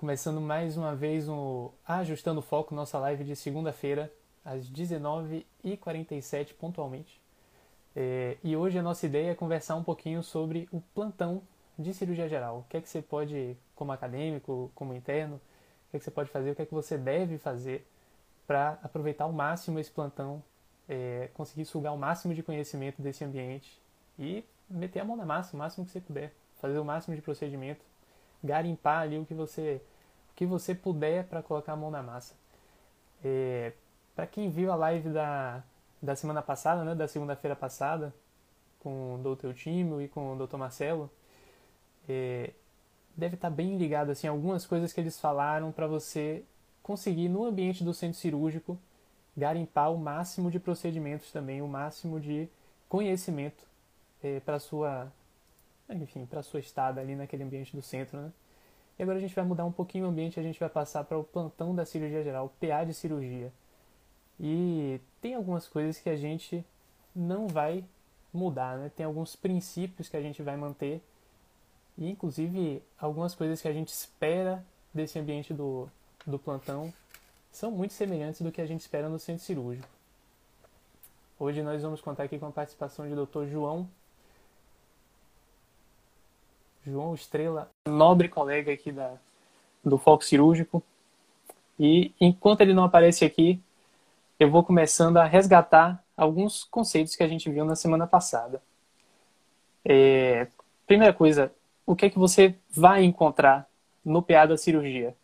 Começando mais uma vez o Ajustando o Foco, nossa live de segunda-feira, às 19h47 pontualmente. É, e hoje a nossa ideia é conversar um pouquinho sobre o plantão de cirurgia geral. O que é que você pode, como acadêmico, como interno, o que é que você pode fazer, o que é que você deve fazer para aproveitar ao máximo esse plantão, é, conseguir sugar o máximo de conhecimento desse ambiente e meter a mão na massa o máximo que você puder, fazer o máximo de procedimento, garimpar ali o que você que você puder para colocar a mão na massa. É, para quem viu a live da, da semana passada, né, da segunda-feira passada, com o Dr. Tímio e com o Dr. Marcelo, é, deve estar tá bem ligado assim algumas coisas que eles falaram para você conseguir no ambiente do centro cirúrgico garimpar o máximo de procedimentos também, o máximo de conhecimento é, para sua enfim, para sua estada ali naquele ambiente do centro, né? E agora a gente vai mudar um pouquinho o ambiente, a gente vai passar para o plantão da cirurgia geral, PA de cirurgia. E tem algumas coisas que a gente não vai mudar, né? Tem alguns princípios que a gente vai manter e inclusive algumas coisas que a gente espera desse ambiente do, do plantão são muito semelhantes do que a gente espera no centro cirúrgico. Hoje nós vamos contar aqui com a participação de Dr. João João Estrela, nobre colega aqui da, do Foco Cirúrgico. E enquanto ele não aparece aqui, eu vou começando a resgatar alguns conceitos que a gente viu na semana passada. É, primeira coisa, o que é que você vai encontrar no PA da cirurgia?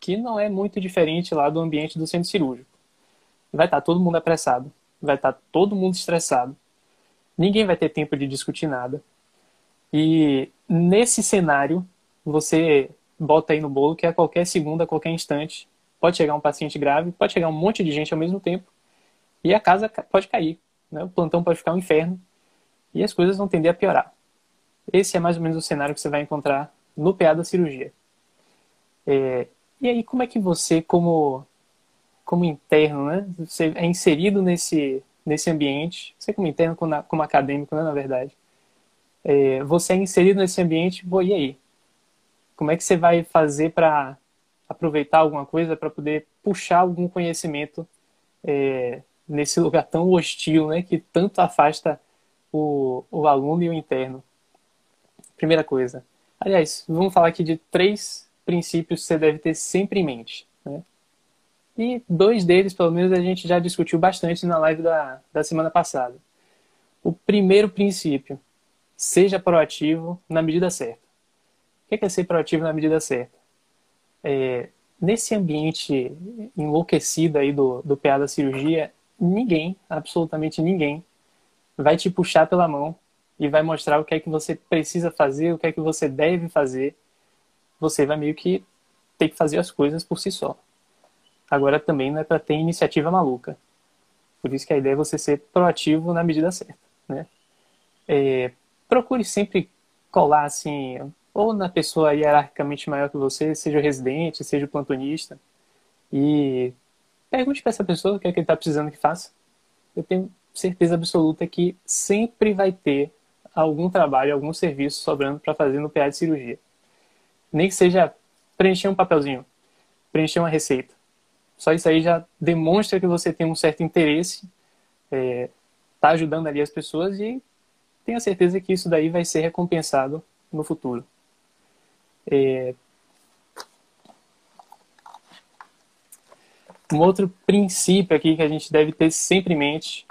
Que não é muito diferente lá do ambiente do centro cirúrgico. Vai estar todo mundo apressado, vai estar todo mundo estressado, ninguém vai ter tempo de discutir nada. E nesse cenário, você bota aí no bolo que a qualquer segundo, a qualquer instante, pode chegar um paciente grave, pode chegar um monte de gente ao mesmo tempo e a casa pode cair. Né? O plantão pode ficar um inferno e as coisas vão tender a piorar. Esse é mais ou menos o cenário que você vai encontrar no PA da cirurgia. É, e aí, como é que você, como, como interno, né? você é inserido nesse, nesse ambiente, você como interno, como, como acadêmico, né, na verdade, é, você é inserido nesse ambiente, pô, e aí? Como é que você vai fazer para aproveitar alguma coisa, para poder puxar algum conhecimento é, nesse lugar tão hostil, né, que tanto afasta o, o aluno e o interno? Primeira coisa. Aliás, vamos falar aqui de três princípios que você deve ter sempre em mente. Né? E dois deles, pelo menos, a gente já discutiu bastante na live da, da semana passada. O primeiro princípio Seja proativo na medida certa. O que é ser proativo na medida certa? É, nesse ambiente enlouquecido aí do, do PA da cirurgia, ninguém, absolutamente ninguém, vai te puxar pela mão e vai mostrar o que é que você precisa fazer, o que é que você deve fazer. Você vai meio que ter que fazer as coisas por si só. Agora também não é para ter iniciativa maluca. Por isso que a ideia é você ser proativo na medida certa. Né? É, procure sempre colar assim, ou na pessoa hierarquicamente maior que você, seja o residente, seja o plantonista, e pergunte para essa pessoa o que é que ele está precisando que faça. Eu tenho certeza absoluta que sempre vai ter algum trabalho, algum serviço sobrando para fazer no PA de cirurgia. Nem que seja preencher um papelzinho, preencher uma receita. Só isso aí já demonstra que você tem um certo interesse, está é, tá ajudando ali as pessoas e tenha certeza que isso daí vai ser recompensado no futuro. É... Um outro princípio aqui que a gente deve ter sempre em mente.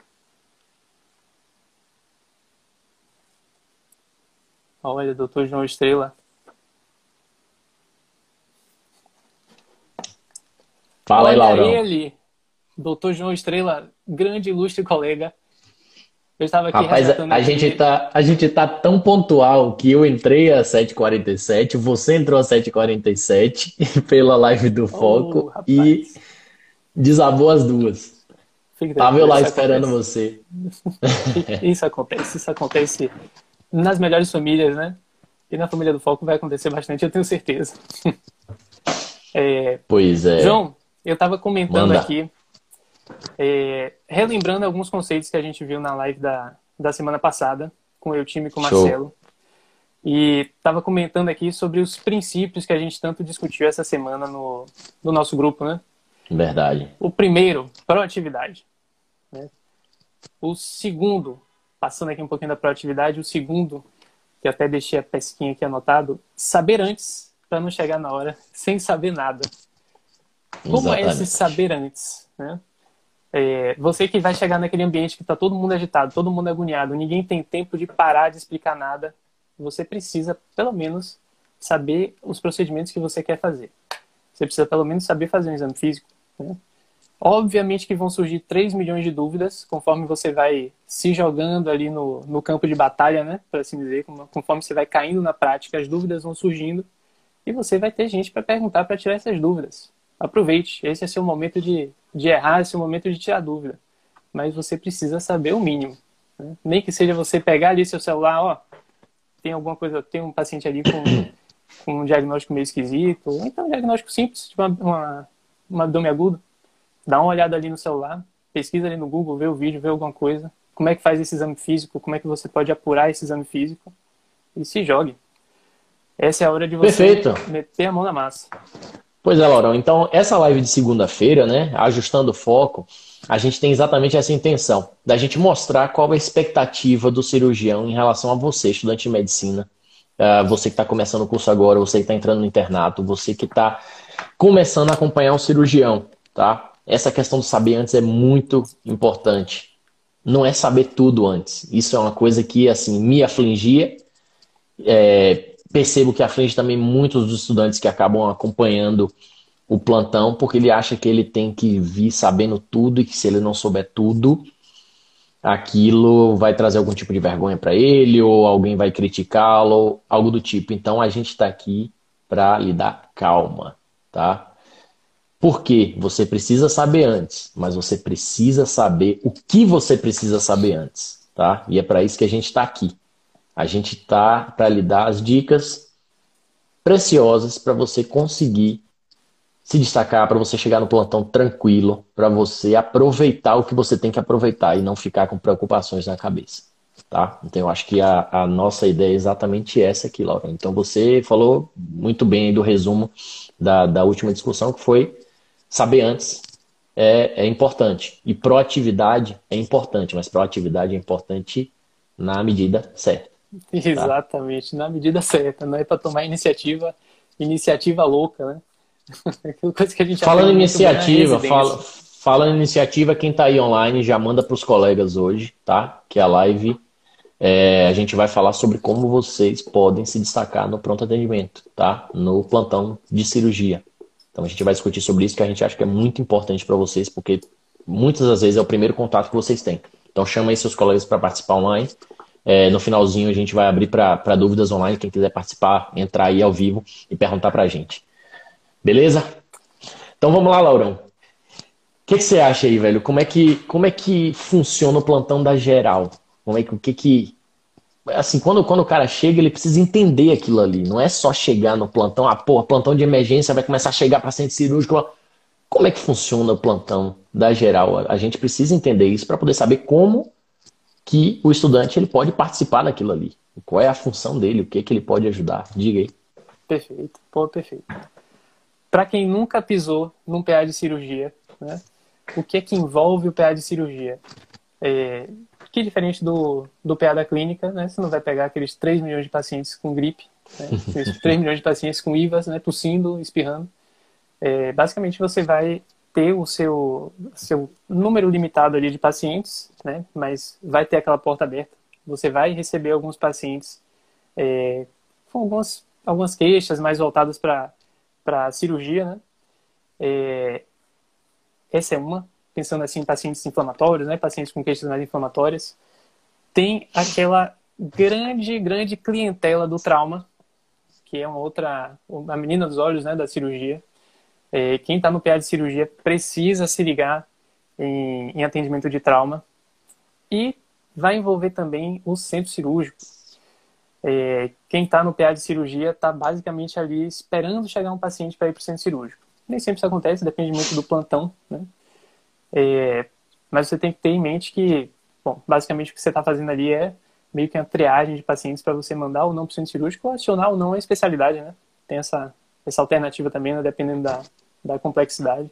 Olha, doutor João Estrela. Fala aí, Laurão. ele, doutor João Estrela, grande ilustre colega eu estava aqui Rapaz, a, a gente tá, a gente tá tão pontual que eu entrei às 7h47, você entrou às 7h47 pela live do Foco oh, e desabou as duas. Tava eu lá esperando acontece. você. Isso acontece, isso acontece nas melhores famílias, né? E na família do Foco vai acontecer bastante, eu tenho certeza. É... Pois é. João, eu estava comentando Manda. aqui é, relembrando alguns conceitos que a gente viu na live da, da semana passada, com o time e com o Marcelo. e estava comentando aqui sobre os princípios que a gente tanto discutiu essa semana no, no nosso grupo, né? Verdade. O primeiro, proatividade. Né? O segundo, passando aqui um pouquinho da proatividade, o segundo, que até deixei a pesquinha aqui anotado, saber antes para não chegar na hora sem saber nada. Como Exatamente. é esse saber antes? Né? É, você que vai chegar naquele ambiente que está todo mundo agitado, todo mundo agoniado, ninguém tem tempo de parar de explicar nada, você precisa, pelo menos, saber os procedimentos que você quer fazer. Você precisa, pelo menos, saber fazer um exame físico. Né? Obviamente que vão surgir 3 milhões de dúvidas conforme você vai se jogando ali no, no campo de batalha, né? Por assim dizer, conforme você vai caindo na prática, as dúvidas vão surgindo e você vai ter gente para perguntar para tirar essas dúvidas. Aproveite, esse é seu momento de, de errar, esse é o momento de tirar dúvida. Mas você precisa saber o mínimo. Né? Nem que seja você pegar ali seu celular, ó, tem alguma coisa, tem um paciente ali com, com um diagnóstico meio esquisito, ou então um diagnóstico simples, tipo uma, uma, uma abdômen agudo, dá uma olhada ali no celular, pesquisa ali no Google, vê o vídeo, vê alguma coisa, como é que faz esse exame físico, como é que você pode apurar esse exame físico e se jogue. Essa é a hora de você Perfeito. meter a mão na massa. Pois é, Laurão. Então, essa live de segunda-feira, né, ajustando o foco, a gente tem exatamente essa intenção, da gente mostrar qual é a expectativa do cirurgião em relação a você, estudante de medicina, uh, você que está começando o curso agora, você que está entrando no internato, você que está começando a acompanhar um cirurgião, tá? Essa questão do saber antes é muito importante. Não é saber tudo antes. Isso é uma coisa que, assim, me afligia. É, percebo que aflige também muitos dos estudantes que acabam acompanhando o plantão, porque ele acha que ele tem que vir sabendo tudo e que se ele não souber tudo, aquilo vai trazer algum tipo de vergonha para ele ou alguém vai criticá-lo, algo do tipo. Então a gente está aqui para lhe dar calma, tá? Porque você precisa saber antes, mas você precisa saber o que você precisa saber antes, tá? E é para isso que a gente está aqui. A gente está para lhe dar as dicas preciosas para você conseguir se destacar, para você chegar no plantão tranquilo, para você aproveitar o que você tem que aproveitar e não ficar com preocupações na cabeça. Tá? Então eu acho que a, a nossa ideia é exatamente essa aqui, Laura. Então você falou muito bem do resumo da, da última discussão, que foi saber antes é, é importante. E proatividade é importante, mas proatividade é importante na medida certa. Tá? Exatamente, na medida certa. Não é para tomar iniciativa, iniciativa louca, né? Coisa que a gente Falando iniciativa, fala, falando iniciativa, quem está aí online já manda para os colegas hoje, tá? Que a live é, a gente vai falar sobre como vocês podem se destacar no pronto atendimento, tá? No plantão de cirurgia. Então a gente vai discutir sobre isso que a gente acha que é muito importante para vocês, porque muitas das vezes é o primeiro contato que vocês têm. Então chama aí seus colegas para participar online. É, no finalzinho a gente vai abrir para dúvidas online. Quem quiser participar, entrar aí ao vivo e perguntar para a gente. Beleza? Então vamos lá, Laurão. O que, que, você acha aí, velho? Como é que, como é que funciona o plantão da geral? Como é que, o que que... Assim, quando, quando o cara chega, ele precisa entender aquilo ali. Não é só chegar no plantão, ah, pô, plantão de emergência vai começar a chegar para centro cirúrgico. Como é que funciona o plantão da geral? A gente precisa entender isso para poder saber como que o estudante ele pode participar daquilo ali. Qual é a função dele, o que, que ele pode ajudar. Diga aí. Perfeito, pô, perfeito para quem nunca pisou num PA de cirurgia, né, o que é que envolve o PA de cirurgia? É, que é diferente do, do PA da clínica, né, você não vai pegar aqueles 3 milhões de pacientes com gripe, né, 3 milhões de pacientes com IVAs, né, tossindo, espirrando. É, basicamente, você vai ter o seu, seu número limitado ali de pacientes, né, mas vai ter aquela porta aberta. Você vai receber alguns pacientes é, com algumas, algumas queixas mais voltadas para para cirurgia, né? É, essa é uma, pensando assim em pacientes inflamatórios, né? Pacientes com queixas mais inflamatórias. Tem aquela grande, grande clientela do trauma, que é uma outra, a menina dos olhos, né? Da cirurgia. É, quem está no PA de cirurgia precisa se ligar em, em atendimento de trauma e vai envolver também o centro cirúrgico é, quem está no PA de cirurgia está basicamente ali esperando chegar um paciente para ir para o centro cirúrgico. Nem sempre isso acontece, depende muito do plantão, né? É, mas você tem que ter em mente que, bom, basicamente o que você está fazendo ali é meio que uma triagem de pacientes para você mandar ou não para o centro cirúrgico ou acionar ou não a especialidade, né? Tem essa, essa alternativa também, né? dependendo da, da complexidade.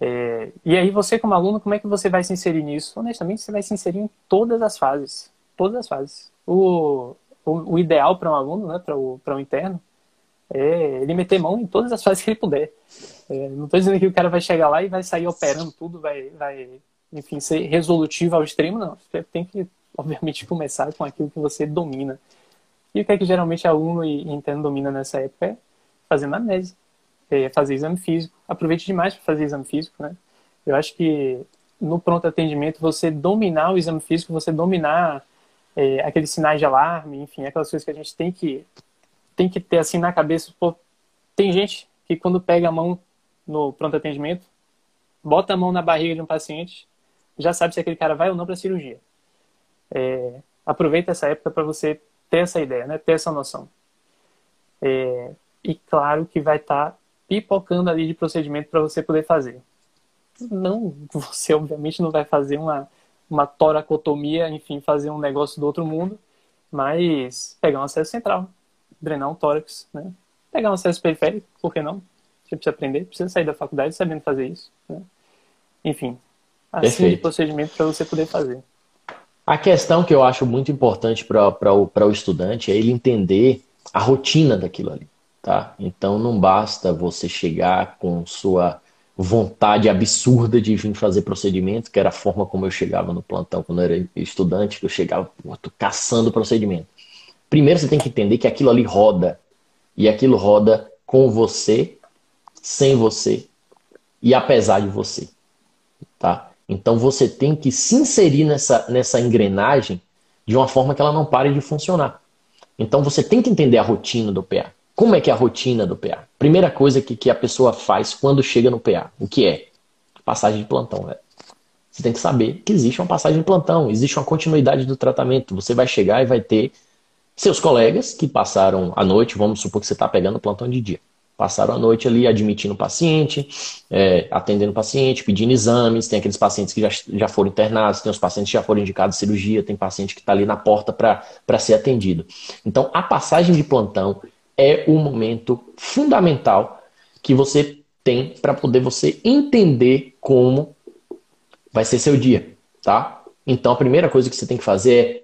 É, e aí você como aluno, como é que você vai se inserir nisso? Honestamente, você vai se inserir em todas as fases. Todas as fases. O, o, o ideal para um aluno, né, para o, o interno, é ele meter mão em todas as fases que ele puder. É, não estou dizendo que o cara vai chegar lá e vai sair operando tudo, vai, vai enfim, ser resolutivo ao extremo, não. Você tem que, obviamente, começar com aquilo que você domina. E o que é que geralmente aluno e interno domina nessa época é fazendo é, fazer exame físico. Aproveite demais para fazer exame físico, né? Eu acho que no pronto atendimento você dominar o exame físico, você dominar é, aqueles sinais de alarme, enfim, aquelas coisas que a gente tem que tem que ter assim na cabeça. Pô, tem gente que quando pega a mão no pronto atendimento, bota a mão na barriga de um paciente, já sabe se aquele cara vai ou não para cirurgia. É, aproveita essa época para você ter essa ideia, né? Ter essa noção. É, e claro que vai estar tá pipocando ali de procedimento para você poder fazer. Não, você obviamente não vai fazer uma, uma toracotomia, enfim, fazer um negócio do outro mundo, mas pegar um acesso central, drenar um tórax, né? Pegar um acesso periférico, por que não? Você precisa aprender, precisa sair da faculdade sabendo fazer isso. Né? Enfim, assim Perfeito. de procedimento para você poder fazer. A questão que eu acho muito importante para o, o estudante é ele entender a rotina daquilo ali tá? Então não basta você chegar com sua vontade absurda de vir fazer procedimento, que era a forma como eu chegava no plantão quando eu era estudante, que eu chegava, pô, tô caçando procedimento. Primeiro você tem que entender que aquilo ali roda. E aquilo roda com você, sem você e apesar de você. Tá? Então você tem que se inserir nessa, nessa engrenagem de uma forma que ela não pare de funcionar. Então você tem que entender a rotina do PA. Como é que é a rotina do PA? Primeira coisa que, que a pessoa faz quando chega no PA, o que é? Passagem de plantão, velho. Você tem que saber que existe uma passagem de plantão, existe uma continuidade do tratamento. Você vai chegar e vai ter seus colegas que passaram a noite, vamos supor que você está pegando plantão de dia. Passaram a noite ali admitindo o paciente, é, atendendo o paciente, pedindo exames. Tem aqueles pacientes que já, já foram internados, tem os pacientes que já foram indicados cirurgia, tem paciente que está ali na porta para ser atendido. Então, a passagem de plantão é o momento fundamental que você tem para poder você entender como vai ser seu dia, tá? Então a primeira coisa que você tem que fazer é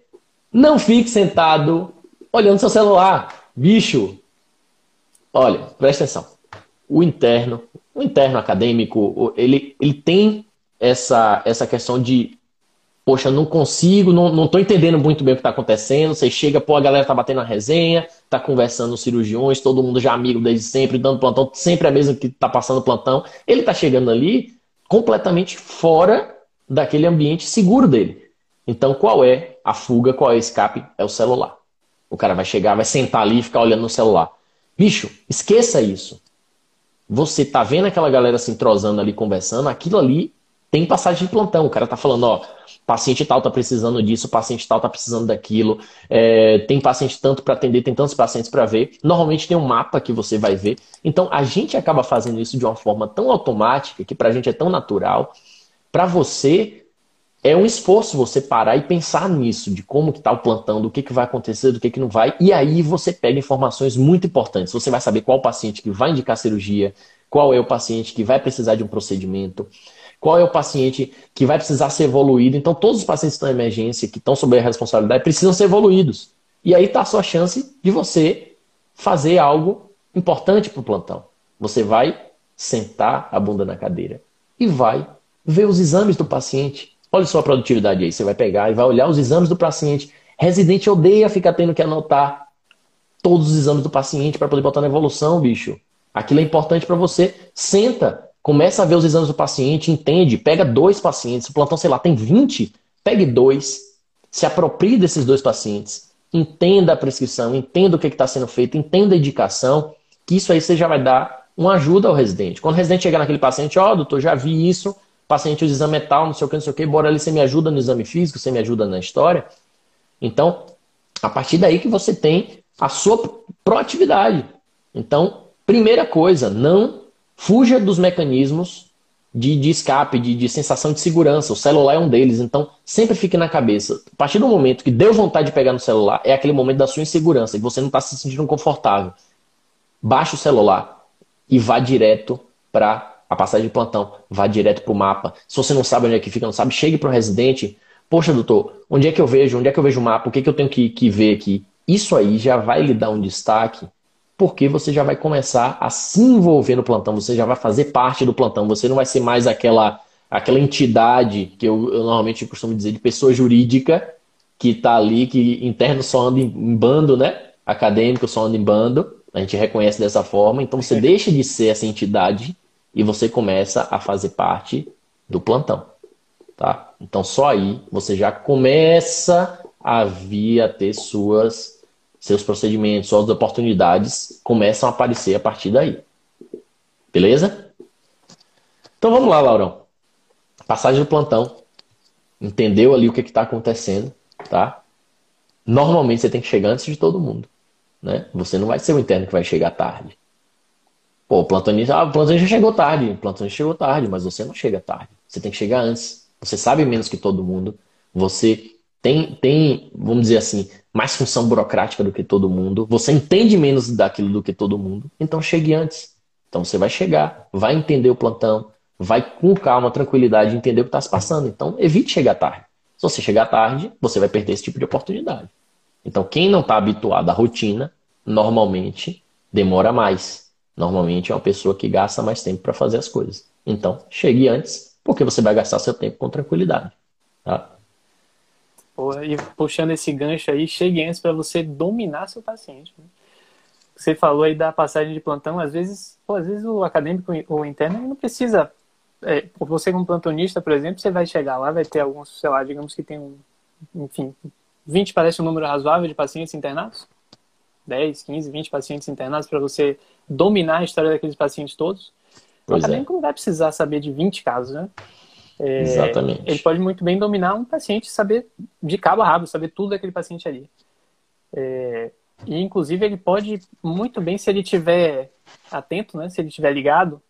não fique sentado olhando seu celular, bicho. Olha, presta atenção. O interno, o interno acadêmico, ele, ele tem essa, essa questão de poxa, não consigo, não, não tô entendendo muito bem o que está acontecendo. Você chega, pô, a galera tá batendo a resenha, tá conversando os cirurgiões, todo mundo já amigo desde sempre, dando plantão, sempre é mesmo que tá passando plantão. Ele tá chegando ali completamente fora daquele ambiente seguro dele. Então, qual é a fuga, qual é o escape? É o celular. O cara vai chegar, vai sentar ali e ficar olhando no celular. Bicho, esqueça isso. Você tá vendo aquela galera se entrosando ali, conversando, aquilo ali tem passagem de plantão. O cara tá falando, ó, paciente tal tá precisando disso, paciente tal tá precisando daquilo, é, tem paciente tanto para atender, tem tantos pacientes para ver. Normalmente tem um mapa que você vai ver. Então a gente acaba fazendo isso de uma forma tão automática que para a gente é tão natural. Para você é um esforço você parar e pensar nisso, de como que tá o plantão, do que, que vai acontecer, do que, que não vai, e aí você pega informações muito importantes. Você vai saber qual paciente que vai indicar cirurgia, qual é o paciente que vai precisar de um procedimento qual é o paciente que vai precisar ser evoluído. Então, todos os pacientes que estão em emergência, que estão sob a responsabilidade, precisam ser evoluídos. E aí está a sua chance de você fazer algo importante para o plantão. Você vai sentar a bunda na cadeira e vai ver os exames do paciente. Olha sua produtividade aí. Você vai pegar e vai olhar os exames do paciente. Residente odeia ficar tendo que anotar todos os exames do paciente para poder botar na evolução, bicho. Aquilo é importante para você. Senta, Começa a ver os exames do paciente, entende, pega dois pacientes, o plantão, sei lá, tem 20, pegue dois, se aproprie desses dois pacientes, entenda a prescrição, entenda o que está sendo feito, entenda a indicação, que isso aí você já vai dar uma ajuda ao residente. Quando o residente chegar naquele paciente, ó, oh, doutor, já vi isso, paciente o exame é tal, não sei o que, não sei o que, bora ali, você me ajuda no exame físico, você me ajuda na história. Então, a partir daí que você tem a sua proatividade. Então, primeira coisa, não Fuja dos mecanismos de, de escape, de, de sensação de segurança. O celular é um deles, então sempre fique na cabeça. A partir do momento que deu vontade de pegar no celular, é aquele momento da sua insegurança, e você não está se sentindo confortável. Baixe o celular e vá direto para a passagem de plantão, vá direto para o mapa. Se você não sabe onde é que fica, não sabe, chegue para o residente. Poxa, doutor, onde é que eu vejo? Onde é que eu vejo o mapa? O que, é que eu tenho que, que ver aqui? Isso aí já vai lhe dar um destaque, porque você já vai começar a se envolver no plantão, você já vai fazer parte do plantão, você não vai ser mais aquela, aquela entidade que eu, eu normalmente costumo dizer de pessoa jurídica que está ali, que interno só anda em bando, né? Acadêmico só anda em bando, a gente reconhece dessa forma, então você deixa de ser essa entidade e você começa a fazer parte do plantão. Tá? Então só aí você já começa a vir a ter suas, seus procedimentos, suas oportunidades começam a aparecer a partir daí. Beleza? Então vamos lá, Laurão. Passagem do plantão. Entendeu ali o que está acontecendo, tá? Normalmente você tem que chegar antes de todo mundo. Né? Você não vai ser o interno que vai chegar tarde. Pô, o plantonista, ah, o plantonista chegou tarde, o plantonista chegou tarde, mas você não chega tarde. Você tem que chegar antes. Você sabe menos que todo mundo. Você tem, tem, vamos dizer assim, mais função burocrática do que todo mundo. Você entende menos daquilo do que todo mundo. Então chegue antes. Então você vai chegar, vai entender o plantão, vai com calma, tranquilidade entender o que está se passando. Então evite chegar tarde. Se você chegar tarde, você vai perder esse tipo de oportunidade. Então quem não está habituado à rotina, normalmente demora mais Normalmente é uma pessoa que gasta mais tempo para fazer as coisas. Então, chegue antes, porque você vai gastar seu tempo com tranquilidade. Tá? E puxando esse gancho aí, chegue antes para você dominar seu paciente. Né? Você falou aí da passagem de plantão, às vezes, pô, às vezes o acadêmico ou interno não precisa. É, você como plantonista, por exemplo, você vai chegar lá, vai ter alguns, sei lá, digamos que tem um, enfim, 20 parece um número razoável de pacientes internados? 10, 15, 20 pacientes internados para você dominar a história daqueles pacientes todos. Pois o acadêmico é. não vai precisar saber de 20 casos, né? É, Exatamente. Ele pode muito bem dominar um paciente, saber de cabo a rabo, saber tudo daquele paciente ali. É, e, inclusive, ele pode muito bem, se ele tiver atento, né? Se ele tiver ligado,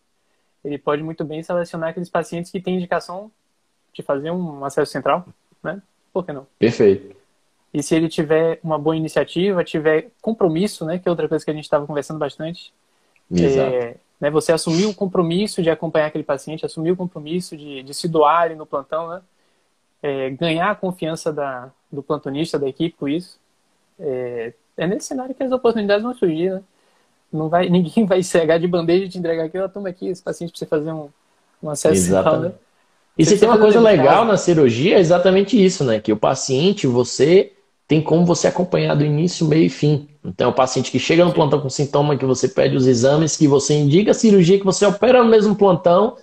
ele pode muito bem selecionar aqueles pacientes que têm indicação de fazer um acesso central, né? Por que não? Perfeito. E se ele tiver uma boa iniciativa, tiver compromisso, né, que é outra coisa que a gente estava conversando bastante, Exato. É, né, você assumir o compromisso de acompanhar aquele paciente, assumir o compromisso de, de se doar ali no plantão, né, é, ganhar a confiança da, do plantonista, da equipe com isso. É, é, nesse cenário que as oportunidades vão surgir, né? Não vai, ninguém vai cegar de bandeja e te entregar aqui, ó, toma aqui esse paciente para você fazer um, um acesso Exatamente. Tal, né? E se tem uma coisa legal na cirurgia, é exatamente isso, né? Que o paciente, você tem como você acompanhar do início, meio e fim. Então, o paciente que chega no plantão com sintoma, que você pede os exames, que você indica a cirurgia, que você opera no mesmo plantão,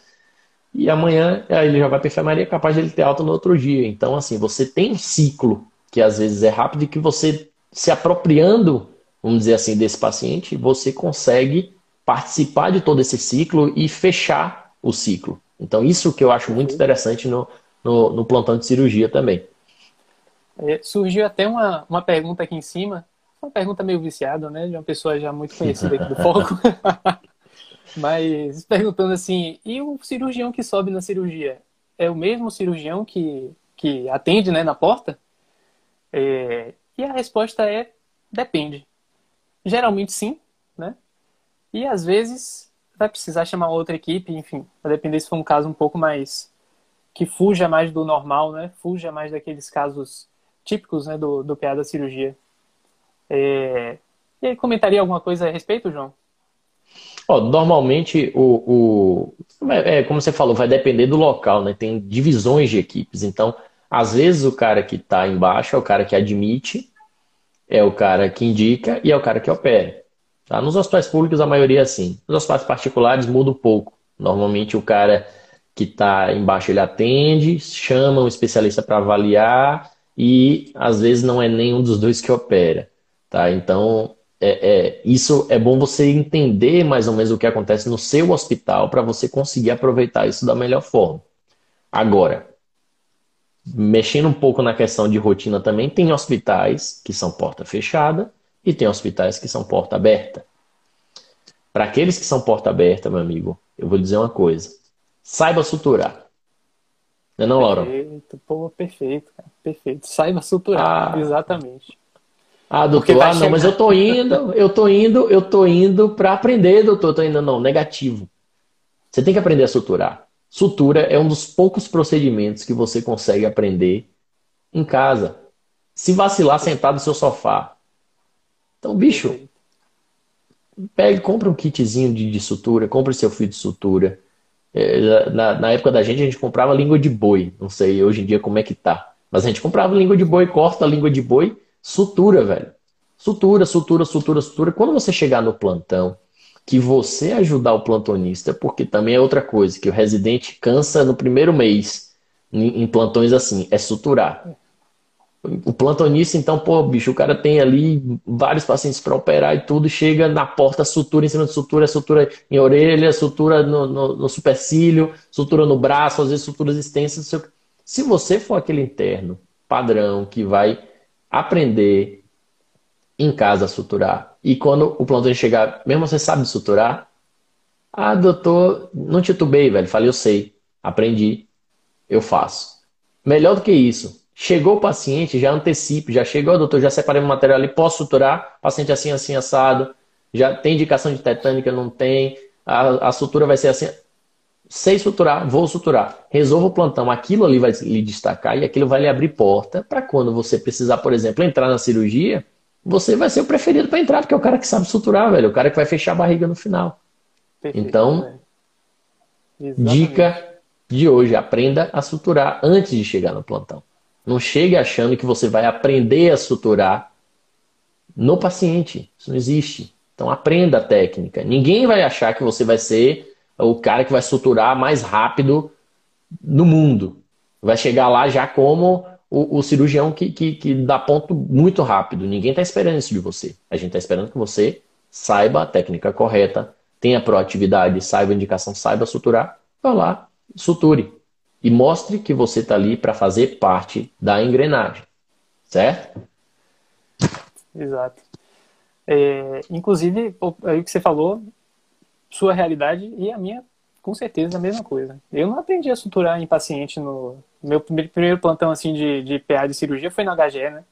e amanhã ele já vai para a enfermaria, capaz de ele ter alta no outro dia. Então, assim, você tem um ciclo que às vezes é rápido e que você se apropriando, vamos dizer assim, desse paciente, você consegue participar de todo esse ciclo e fechar o ciclo. Então, isso que eu acho muito interessante no, no, no plantão de cirurgia também. É, surgiu até uma, uma pergunta aqui em cima, uma pergunta meio viciada, né? De uma pessoa já muito conhecida aqui do Foco. Mas perguntando assim, e o cirurgião que sobe na cirurgia? É o mesmo cirurgião que, que atende né, na porta? É, e a resposta é depende. Geralmente sim, né? E às vezes vai precisar chamar outra equipe, enfim, vai depender se for um caso um pouco mais que fuja mais do normal, né? Fuja mais daqueles casos típicos né, do, do PA da cirurgia. É... E aí, comentaria alguma coisa a respeito, João? Oh, normalmente, o, o é, como você falou, vai depender do local, né? Tem divisões de equipes. Então, às vezes, o cara que está embaixo é o cara que admite, é o cara que indica e é o cara que opera. Tá? Nos hospitais públicos, a maioria é assim. Nos hospitais particulares, muda um pouco. Normalmente, o cara que está embaixo ele atende, chama um especialista para avaliar e às vezes não é nenhum dos dois que opera, tá? Então é, é, isso é bom você entender mais ou menos o que acontece no seu hospital para você conseguir aproveitar isso da melhor forma. Agora, mexendo um pouco na questão de rotina também, tem hospitais que são porta fechada e tem hospitais que são porta aberta. Para aqueles que são porta aberta, meu amigo, eu vou dizer uma coisa. Saiba suturar. Não é não, Laura? Perfeito, pô, perfeito, cara. Perfeito. Saiba suturar, ah. exatamente. Ah, doutor, ah, não, chegar... mas eu tô indo, eu tô indo, eu tô indo para aprender, doutor, eu tô indo, não, negativo. Você tem que aprender a suturar. Sutura é um dos poucos procedimentos que você consegue aprender em casa. Se vacilar sentado no seu sofá. Então, bicho, pegue, compra um kitzinho de, de sutura, compre seu fio de sutura. É, na, na, época da gente, a gente comprava língua de boi. Não sei hoje em dia como é que tá. Mas a gente comprava língua de boi, corta a língua de boi, sutura, velho. Sutura, sutura, sutura, sutura. Quando você chegar no plantão, que você ajudar o plantonista, porque também é outra coisa, que o residente cansa no primeiro mês em, em plantões assim, é suturar. O plantonista, então, pô, bicho, o cara tem ali vários pacientes para operar e tudo, chega na porta, sutura em cima de sutura, sutura em orelha, sutura no, no, no supercílio, sutura no braço, às vezes suturas extensas. Se você for aquele interno padrão que vai aprender em casa a suturar, e quando o plantão chegar, mesmo você sabe suturar, ah, doutor, não titubei, velho, falei, eu sei, aprendi, eu faço. Melhor do que isso, Chegou o paciente, já antecipe, já chegou, doutor, já separei o material ali, posso suturar? Paciente assim, assim, assado. Já tem indicação de tetânica, não tem. A, a sutura vai ser assim. Sei suturar, vou suturar. Resolva o plantão. Aquilo ali vai lhe destacar e aquilo vai lhe abrir porta para quando você precisar, por exemplo, entrar na cirurgia, você vai ser o preferido para entrar, porque é o cara que sabe suturar, velho. O cara que vai fechar a barriga no final. Perfeito, então, dica de hoje: aprenda a suturar antes de chegar no plantão. Não chegue achando que você vai aprender a suturar no paciente. Isso não existe. Então aprenda a técnica. Ninguém vai achar que você vai ser o cara que vai suturar mais rápido no mundo. Vai chegar lá já como o, o cirurgião que, que, que, dá ponto muito rápido. Ninguém está esperando isso de você. A gente está esperando que você saiba a técnica correta, tenha proatividade, saiba a indicação, saiba suturar. Vá lá, suture e mostre que você está ali para fazer parte da engrenagem, certo? Exato. É, inclusive, aí o que você falou, sua realidade e a minha, com certeza, a mesma coisa. Eu não aprendi a suturar em paciente no meu primeiro, plantão assim de, de PA de cirurgia foi no HGE, né?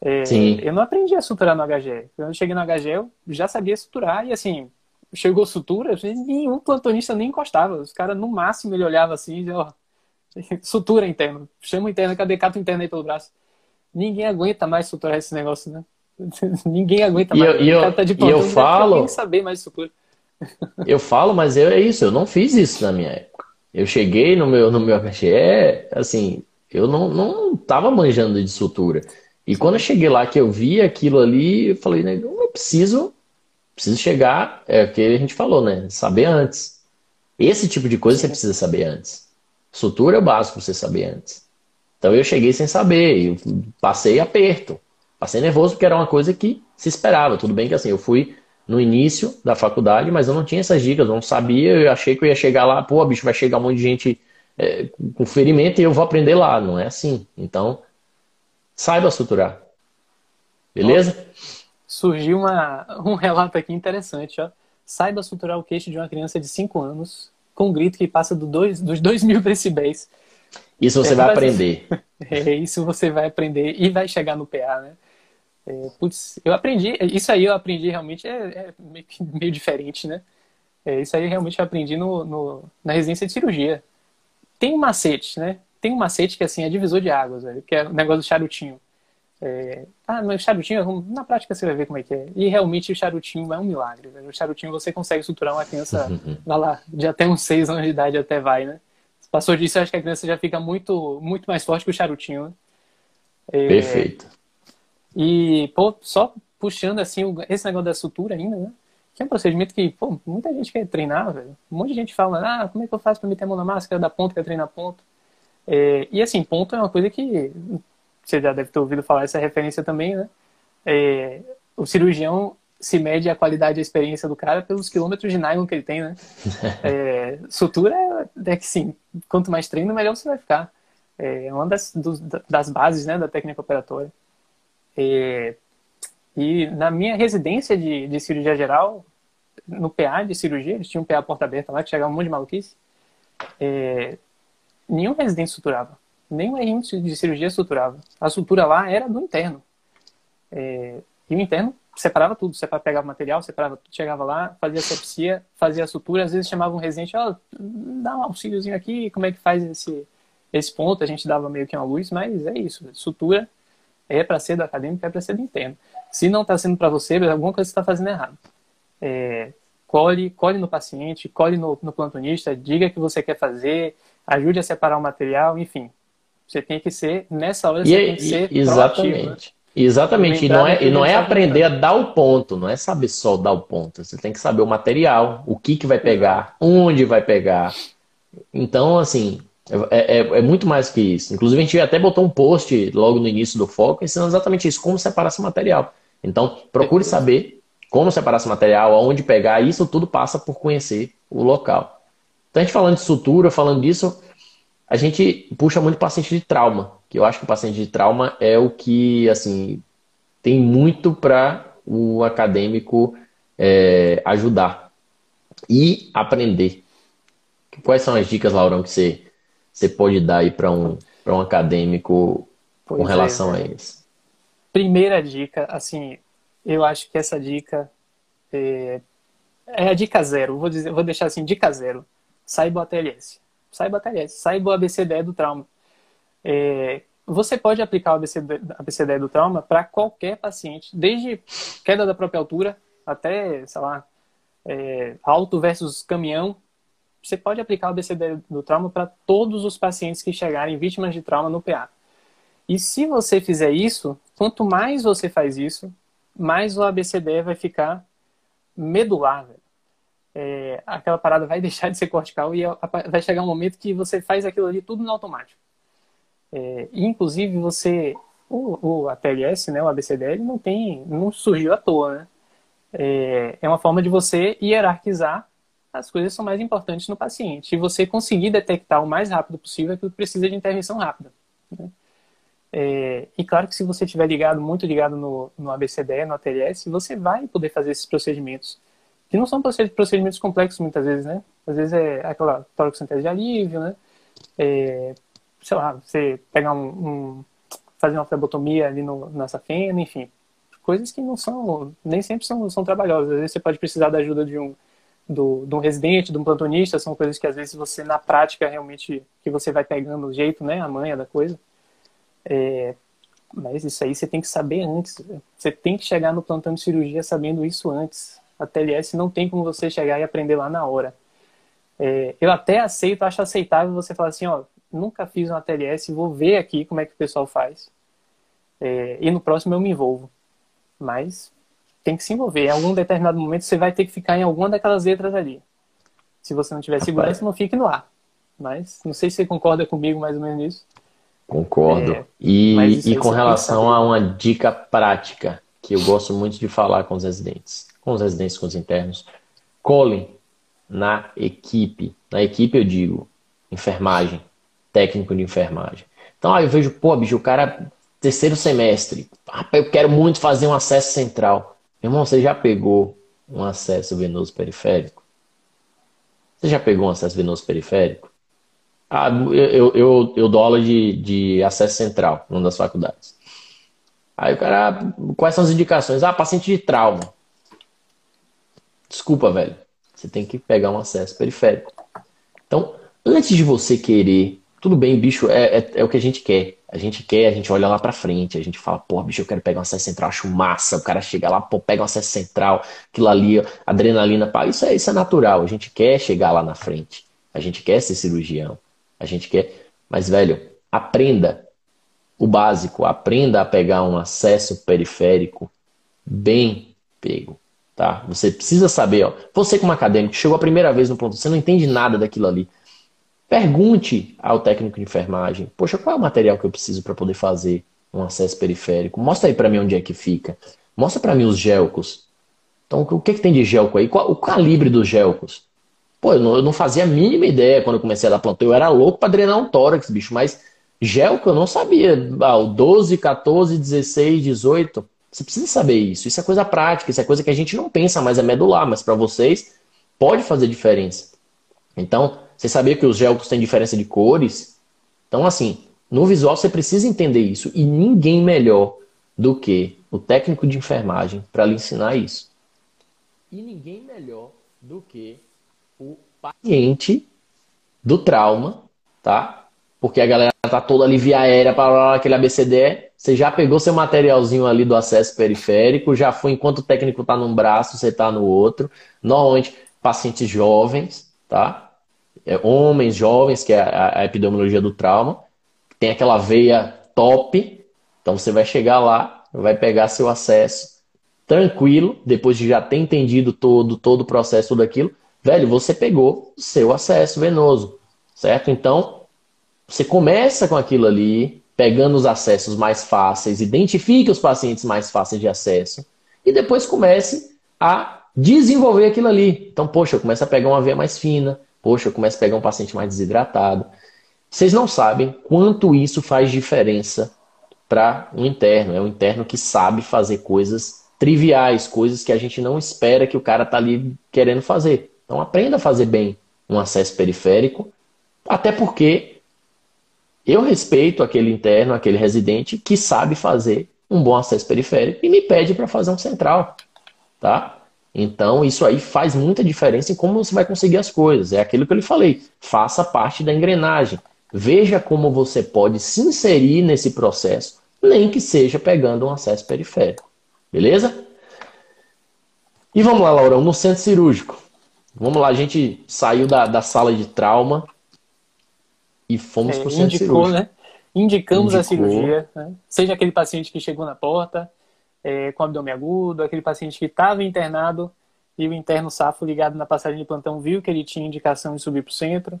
É, Sim. Eu não aprendi a suturar no HGE. Quando eu cheguei no HGE, eu já sabia suturar e assim, chegou sutura, nenhum plantonista nem encostava. Os caras, no máximo, ele olhava assim e ó, Sutura interna. Chama interna, cadê cato interna aí pelo braço? Ninguém aguenta mais suturar esse negócio, né? Ninguém aguenta mais. E eu, eu, tá de eu falo. saber mais sutura. Eu falo, mas eu, é isso, eu não fiz isso na minha época. Eu cheguei no meu, no meu HGE, assim, eu não, não tava manjando de sutura. E quando eu cheguei lá, que eu vi aquilo ali, eu falei, né, eu preciso, preciso chegar, é o que a gente falou, né? Saber antes. Esse tipo de coisa você precisa saber antes. Sutura é o básico você saber antes. Então eu cheguei sem saber, eu passei aperto. Passei nervoso porque era uma coisa que se esperava. Tudo bem que assim, eu fui no início da faculdade, mas eu não tinha essas dicas, eu não sabia, eu achei que eu ia chegar lá, pô, bicho, vai chegar um monte de gente é, com ferimento e eu vou aprender lá. Não é assim. Então, saiba suturar. Beleza? Surgiu uma, um relato aqui interessante, ó. Saiba suturar o queixo de uma criança de 5 anos com um grito que passa do dois, dos 2 mil decibéis. Isso você é, vai mas, aprender. É, isso você vai aprender e vai chegar no PA, né? É, putz, eu aprendi, isso aí eu aprendi realmente, é, é meio, meio, diferente, né? É, isso aí realmente eu aprendi no, no, na residência de cirurgia. Tem um macete, né? Tem um macete que assim é divisor de águas, velho, que é o negócio do charutinho. É, ah, mas o charutinho, na prática você vai ver como é que é. E realmente o charutinho é um milagre. Velho. O charutinho você consegue suturar uma criança, vai lá, de até uns 6 anos de idade até vai, né? Passou disso, eu acho que a criança já fica muito, muito mais forte que o charutinho, né? É, Perfeito. E, pô, só puxando assim, esse negócio da sutura ainda, né? Que é um procedimento que, pô, muita gente quer treinar, velho. Um monte de gente fala, ah, como é que eu faço pra meter a mão na máscara da ponta, quer treinar ponto? É, e assim, ponto é uma coisa que você já deve ter ouvido falar essa referência também, né? É, o cirurgião se mede a qualidade e a experiência do cara pelos quilômetros de nylon que ele tem, né? É, sutura é, é que sim, quanto mais treino, melhor você vai ficar. É uma das, das bases né, da técnica operatória. É, e na minha residência de, de cirurgia geral, no PA de cirurgia, eles tinham um PA porta aberta lá, que chegava um monte de maluquice. é, nenhum residente suturava. Nem o R1 de cirurgia suturava. A sutura lá era do interno. É, e o interno separava tudo. Você pegava material, separava tudo, chegava lá, fazia sepsia, fazia a sutura. Às vezes chamava um residente, oh, dá um auxíliozinho aqui, como é que faz esse, esse ponto? A gente dava meio que uma luz, mas é isso. Sutura é para ser do acadêmico, é para ser do interno. Se não está sendo para você, alguma coisa está fazendo errado. É, colhe, colhe no paciente, colhe no, no plantonista, diga o que você quer fazer, ajude a separar o material, enfim. Você tem que ser, nessa hora, você e, tem que ser Exatamente. Proativo, né? Exatamente. E não é, e não é aprender a dar o ponto, não é saber só dar o ponto. Você tem que saber o material, o que, que vai pegar, onde vai pegar. Então, assim, é, é, é, muito mais que isso. Inclusive, a gente até botou um post logo no início do foco ensinando exatamente isso, como separar esse material. Então, procure saber como separar esse material, aonde pegar, isso tudo passa por conhecer o local. Então, a gente falando de sutura, falando disso, a gente puxa muito paciente de trauma, que eu acho que o paciente de trauma é o que, assim, tem muito para o acadêmico é, ajudar e aprender. Quais são as dicas, Laurão, que você, você pode dar aí para um, um acadêmico pois com relação é, a isso? Primeira dica, assim, eu acho que essa dica é, é a dica zero. Vou, dizer, vou deixar assim, dica zero. Saiba o ATLS saiba ATLS, saiba o ABCDE do trauma. É, você pode aplicar o ABCDE do trauma para qualquer paciente, desde queda da própria altura até, sei lá, é, alto versus caminhão. Você pode aplicar o ABCDE do trauma para todos os pacientes que chegarem vítimas de trauma no PA. E se você fizer isso, quanto mais você faz isso, mais o ABCDE vai ficar medular. Velho é, aquela parada vai deixar de ser cortical e vai chegar um momento que você faz aquilo ali tudo no automático. É, inclusive você o, o ATLS, né, o ABCDL não tem, não surgiu à toa, né? É, é uma forma de você hierarquizar as coisas que são mais importantes no paciente e você conseguir detectar o mais rápido possível aquilo que precisa de intervenção rápida. Né? É, e claro que se você estiver ligado, muito ligado no, no ABCDE, no ATLS, você vai poder fazer esses procedimentos que não são procedimentos complexos muitas vezes, né? Às vezes é aquela toracocentese de alívio, né? É, sei lá, você pegar um, um fazer uma flebotomia ali no, na safena, enfim, coisas que não são, nem sempre são, são trabalhosas. Às vezes você pode precisar da ajuda de um, do, de um residente, de um plantonista, são coisas que às vezes você na prática realmente, que você vai pegando o jeito, né, a manha da coisa. É, mas isso aí você tem que saber antes. Você tem que chegar no plantão de cirurgia sabendo isso antes a TLS não tem como você chegar e aprender lá na hora. É, eu até aceito, acho aceitável você falar assim, ó, nunca fiz uma TLS, vou ver aqui como é que o pessoal faz. É, e no próximo eu me envolvo. Mas tem que se envolver. Em algum determinado momento você vai ter que ficar em alguma daquelas letras ali. Se você não tiver segurança, não fique no ar. Mas não sei se você concorda comigo mais ou menos nisso. Concordo. É, e, e com relação a uma dica prática, que eu gosto muito de falar com os residentes com os residentes, com os internos, colhem na equipe. Na equipe eu digo enfermagem, técnico de enfermagem. Então aí eu vejo, pô, bicho, o cara terceiro semestre, eu quero muito fazer um acesso central. Meu irmão, você já pegou um acesso venoso periférico? Você já pegou um acesso venoso periférico? Ah, eu, eu, eu dou aula de, de acesso central numa das faculdades. Aí o cara, quais são as indicações? Ah, paciente de trauma. Desculpa, velho. Você tem que pegar um acesso periférico. Então, antes de você querer, tudo bem, bicho, é, é, é o que a gente quer. A gente quer, a gente olha lá pra frente, a gente fala, pô, bicho, eu quero pegar um acesso central, acho massa. O cara chega lá, pô, pega um acesso central, aquilo ali, adrenalina, pá. Isso é, isso é natural. A gente quer chegar lá na frente. A gente quer ser cirurgião. A gente quer. Mas, velho, aprenda o básico. Aprenda a pegar um acesso periférico bem pego. Tá? Você precisa saber, ó. Você como acadêmico, chegou a primeira vez no ponto, você não entende nada daquilo ali. Pergunte ao técnico de enfermagem, poxa, qual é o material que eu preciso para poder fazer um acesso periférico? Mostra aí para mim onde é que fica. Mostra para mim os gelcos. Então, o que, que tem de gelco aí? Qual, o calibre dos gelcos? Pô, eu não, eu não, fazia a mínima ideia quando eu comecei a dar plantão. Eu era louco para drenar um tórax, bicho, mas gelco eu não sabia. Ah, o 12, 14, 16, 18. Você precisa saber isso. Isso é coisa prática, isso é coisa que a gente não pensa, mas é medular, mas para vocês pode fazer diferença. Então, Você sabia que os gelcos têm diferença de cores? Então, assim, no visual você precisa entender isso. E ninguém melhor do que o técnico de enfermagem para lhe ensinar isso. E ninguém melhor do que o paciente do trauma, tá? Porque a galera tá toda ali via aérea para aquele ABCD. Você já pegou seu materialzinho ali do acesso periférico, já foi enquanto o técnico tá num braço, você tá no outro. Normalmente pacientes jovens, tá? É, homens jovens, que é a, a epidemiologia do trauma, tem aquela veia top. Então você vai chegar lá, vai pegar seu acesso tranquilo, depois de já ter entendido todo, todo o processo, tudo aquilo, velho, você pegou seu acesso venoso, certo? Então, você começa com aquilo ali, pegando os acessos mais fáceis, identifique os pacientes mais fáceis de acesso, e depois comece a desenvolver aquilo ali. Então, poxa, eu começo a pegar uma veia mais fina, poxa, eu começo a pegar um paciente mais desidratado. Vocês não sabem quanto isso faz diferença para um interno. É um interno que sabe fazer coisas triviais, coisas que a gente não espera que o cara tá ali querendo fazer. Então aprenda a fazer bem um acesso periférico, até porque eu respeito aquele interno, aquele residente que sabe fazer um bom acesso periférico e me pede para fazer um central, tá? Então isso aí faz muita diferença em como você vai conseguir as coisas. É aquilo que eu lhe falei. Faça parte da engrenagem. Veja como você pode se inserir nesse processo, nem que seja pegando um acesso periférico. Beleza? E vamos lá, Laurão, no centro cirúrgico. Vamos lá, a gente saiu da, da sala de trauma e fomos é, para o centro indicou, cirúrgico. Né? Indicamos Indicou. a cirurgia, né? seja aquele paciente que chegou na porta é, com abdômen agudo, aquele paciente que estava internado e o interno safo ligado na passagem de plantão viu que ele tinha indicação de subir para o centro.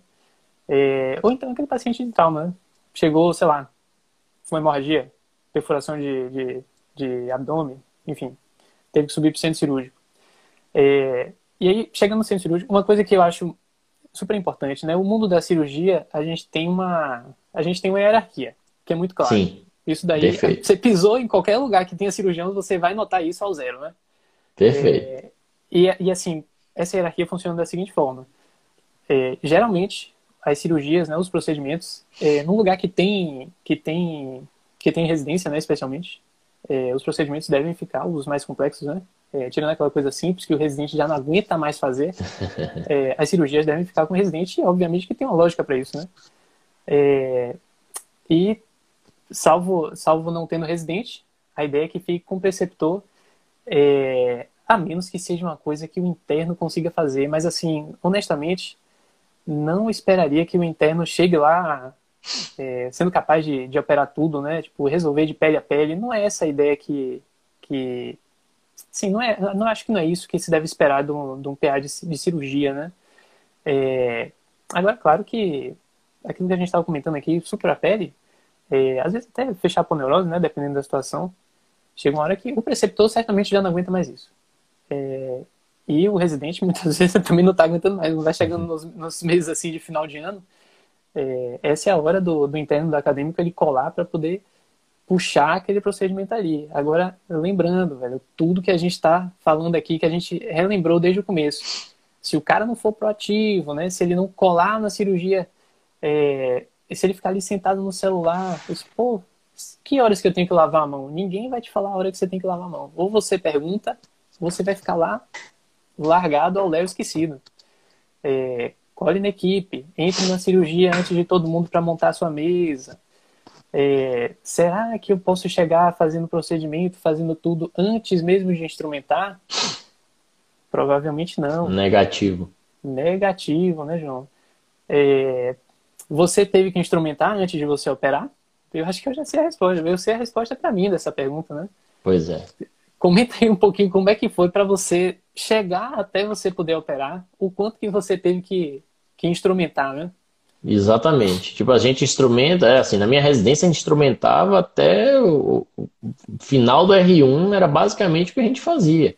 É, ou então aquele paciente de trauma, né? chegou, sei lá, uma hemorragia, perfuração de, de, de abdômen, enfim, teve que subir para o centro cirúrgico. É, e aí, chegando no centro cirúrgico, uma coisa que eu acho super importante, né? O mundo da cirurgia, a gente tem uma, a gente tem uma hierarquia, que é muito clara. Sim. Isso daí, Perfeito. você pisou em qualquer lugar que tenha cirurgião, você vai notar isso ao zero, né? Perfeito. É, e, e assim, essa hierarquia funciona da seguinte forma. É, geralmente, as cirurgias, né, os procedimentos, é, num lugar que tem, que tem, que tem residência, né, especialmente, é, os procedimentos devem ficar os mais complexos, né? É, tirando aquela coisa simples que o residente já não aguenta mais fazer, é, as cirurgias devem ficar com o residente, e obviamente que tem uma lógica para isso, né? É, e salvo, salvo não tendo residente, a ideia é que fique com o preceptor, é, a menos que seja uma coisa que o interno consiga fazer, mas assim, honestamente, não esperaria que o interno chegue lá é, sendo capaz de, de operar tudo, né? Tipo, resolver de pele a pele. Não é essa a ideia que, que sim, não é, não acho que não é isso que se deve esperar de um, de um PA de, de cirurgia, né? É, agora, claro que aquilo que a gente estava comentando aqui, super a pele, é, às vezes até fechar a poneurose, né? Dependendo da situação, chega uma hora que o preceptor certamente já não aguenta mais isso. É, e o residente muitas vezes também não está aguentando mais, não vai chegando nos, nos meses assim de final de ano é, essa é a hora do, do interno do acadêmico ele colar para poder puxar aquele procedimento ali. Agora, lembrando, velho, tudo que a gente está falando aqui, que a gente relembrou desde o começo. Se o cara não for proativo, né? Se ele não colar na cirurgia, é, se ele ficar ali sentado no celular, pô, que horas que eu tenho que lavar a mão? Ninguém vai te falar a hora que você tem que lavar a mão. Ou você pergunta, ou você vai ficar lá largado ao léu esquecido. É, colhe na equipe, entre na cirurgia antes de todo mundo para montar a sua mesa. É, será que eu posso chegar fazendo procedimento, fazendo tudo antes mesmo de instrumentar? Provavelmente não. Negativo. Negativo, né, João? É, você teve que instrumentar antes de você operar? Eu acho que eu já sei a resposta. Eu sei a resposta para mim dessa pergunta, né? Pois é. Comenta aí um pouquinho como é que foi para você chegar até você poder operar, o quanto que você teve que que instrumentar, né? Exatamente. Tipo, a gente instrumenta, é assim, na minha residência a gente instrumentava até o, final do R1, era basicamente o que a gente fazia.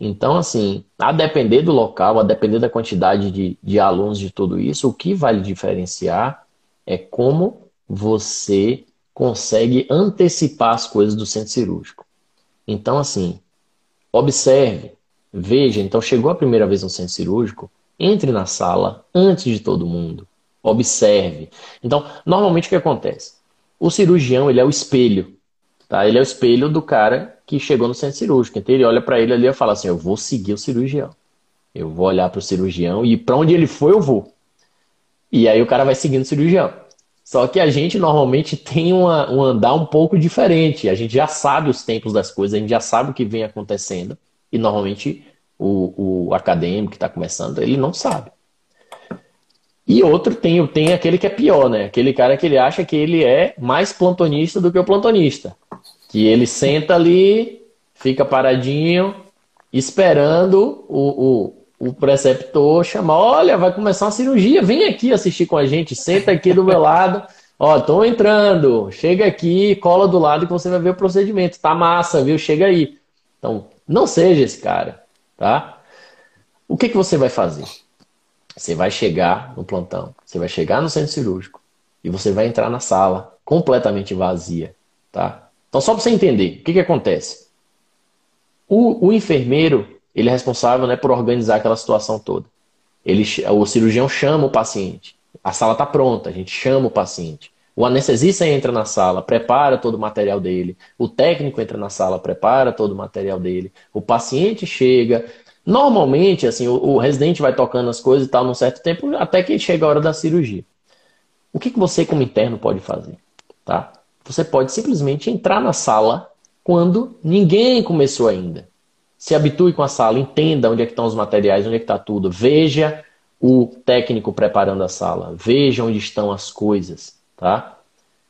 Então, assim, a depender do local, a depender da quantidade de, de alunos de tudo isso, o que vai diferenciar é como você consegue antecipar as coisas do centro cirúrgico. Então, assim, observe, veja. Então, chegou a primeira vez no centro cirúrgico, Entre na sala antes de todo mundo. Observe. Então, normalmente o que acontece? O cirurgião, ele é o espelho. Tá? Ele é o espelho do cara que chegou no centro cirúrgico. Então ele olha para ele ali e fala assim: Eu vou seguir o cirurgião. Eu vou olhar para o cirurgião e para onde ele for, eu vou. E aí o cara vai seguindo o cirurgião. Só que a gente normalmente tem uma, um andar um pouco diferente. A gente já sabe os tempos das coisas, a gente já sabe o que vem acontecendo. E normalmente o, o acadêmico que está começando, ele não sabe. E outro tem, tem aquele que é pior, né? Aquele cara que ele acha que ele é mais plantonista do que o plantonista. Que ele senta ali, fica paradinho, esperando o, o, o preceptor chamar: olha, vai começar uma cirurgia, vem aqui assistir com a gente, senta aqui do meu lado. Ó, tô entrando, chega aqui, cola do lado que você vai ver o procedimento. Tá massa, viu? Chega aí. Então, não seja esse cara, tá? O que, que você vai fazer? Você vai chegar no plantão, você vai chegar no centro cirúrgico e você vai entrar na sala completamente vazia, tá? Então, só para você entender, o que, que acontece? O, o, enfermeiro, ele é responsável né, por organizar aquela situação toda. Ele, o cirurgião chama o paciente. A sala está pronta, a gente chama o paciente. O anestesista entra na sala, prepara todo o material dele. O técnico entra na sala, prepara todo o material dele. O paciente chega. Normalmente, assim, o, o residente vai tocando as coisas e tal num certo tempo, até que chega a hora da cirurgia. O que, que você, como interno, pode fazer? Tá? Você pode simplesmente entrar na sala quando ninguém começou ainda. Se habitue com a sala, entenda onde é que estão os materiais, onde é que está tudo. Veja o técnico preparando a sala, veja onde estão as coisas, tá?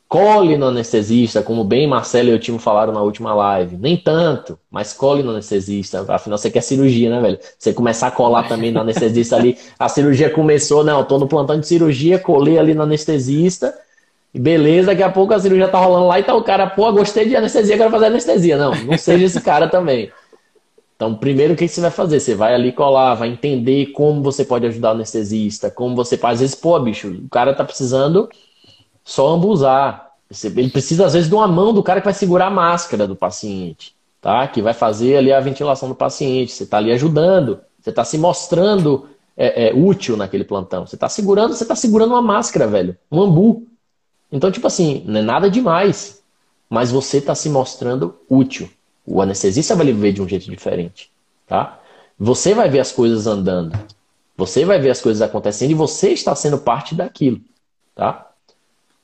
Cole no anestesista, como bem Marcelo e eu Timo falaram na última live. Nem tanto, mas cole no anestesista. Afinal, você quer cirurgia, né, velho? Você começar a colar também no anestesista ali. A cirurgia começou, não, tô no plantão de cirurgia, colei ali no anestesista e beleza, daqui a pouco a cirurgia tá rolando lá e tá o cara, pô, gostei de anestesia, quero fazer anestesia. Não, não seja esse cara também. Então, primeiro, o que você vai fazer? Você vai ali colar, vai entender como você pode ajudar o anestesista, como você faz. Às vezes, pô, bicho, o cara tá precisando só ambusar. Ele precisa, às vezes, de uma mão do cara que vai segurar a máscara do paciente, tá? Que vai fazer ali a ventilação do paciente. Você tá ali ajudando, você tá se mostrando é, é, útil naquele plantão. Você tá segurando, você tá segurando uma máscara, velho. Um ambu. Então, tipo assim, não é nada demais. Mas você está se mostrando útil. O anestesista vai ver de um jeito diferente. Tá? Você vai ver as coisas andando. Você vai ver as coisas acontecendo e você está sendo parte daquilo. Tá?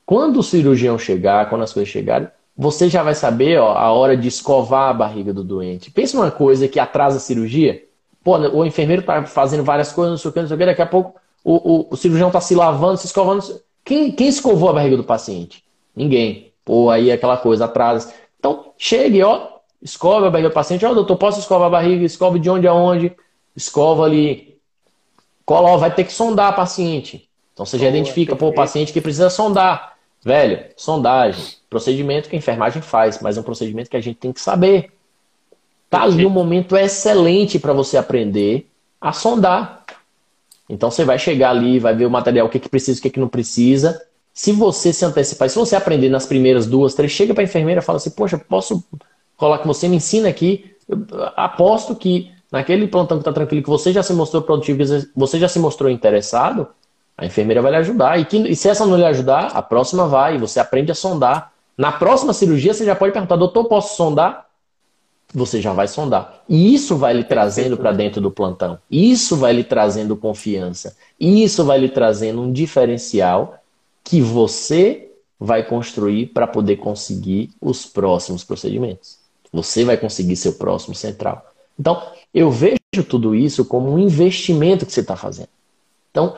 Quando o cirurgião chegar, quando as coisas chegarem, você já vai saber ó, a hora de escovar a barriga do doente. Pensa uma coisa que atrasa a cirurgia. Pô, o enfermeiro está fazendo várias coisas, não sei o que, não sei o que, daqui a pouco o, o, o cirurgião está se lavando, se escovando. Quem, quem escovou a barriga do paciente? Ninguém. Pô, aí aquela coisa atrasa. Então, chegue, ó, escova a barriga do paciente. Ó, doutor, posso escovar a barriga? Escova de onde a onde? Escova ali. Cola, vai ter que sondar a paciente. Então você já identifica, pô, o paciente que precisa sondar. Velho, sondagem, procedimento que a enfermagem faz, mas é um procedimento que a gente tem que saber. Tá ali um momento excelente para você aprender a sondar. Então você vai chegar ali, vai ver o material, o que, que precisa, o que, que não precisa. Se você se antecipar, se você aprender nas primeiras duas, três, chega para a enfermeira e fala assim: Poxa, posso colar com você? Me ensina aqui. Eu aposto que naquele plantão que está tranquilo, que você já se mostrou produtivo, você já se mostrou interessado, a enfermeira vai lhe ajudar. E, que, e se essa não lhe ajudar, a próxima vai, você aprende a sondar. Na próxima cirurgia, você já pode perguntar: Doutor, posso sondar? você já vai sondar. E isso vai lhe trazendo para dentro do plantão. Isso vai lhe trazendo confiança. Isso vai lhe trazendo um diferencial que você vai construir para poder conseguir os próximos procedimentos. Você vai conseguir seu próximo central. Então, eu vejo tudo isso como um investimento que você está fazendo. Então,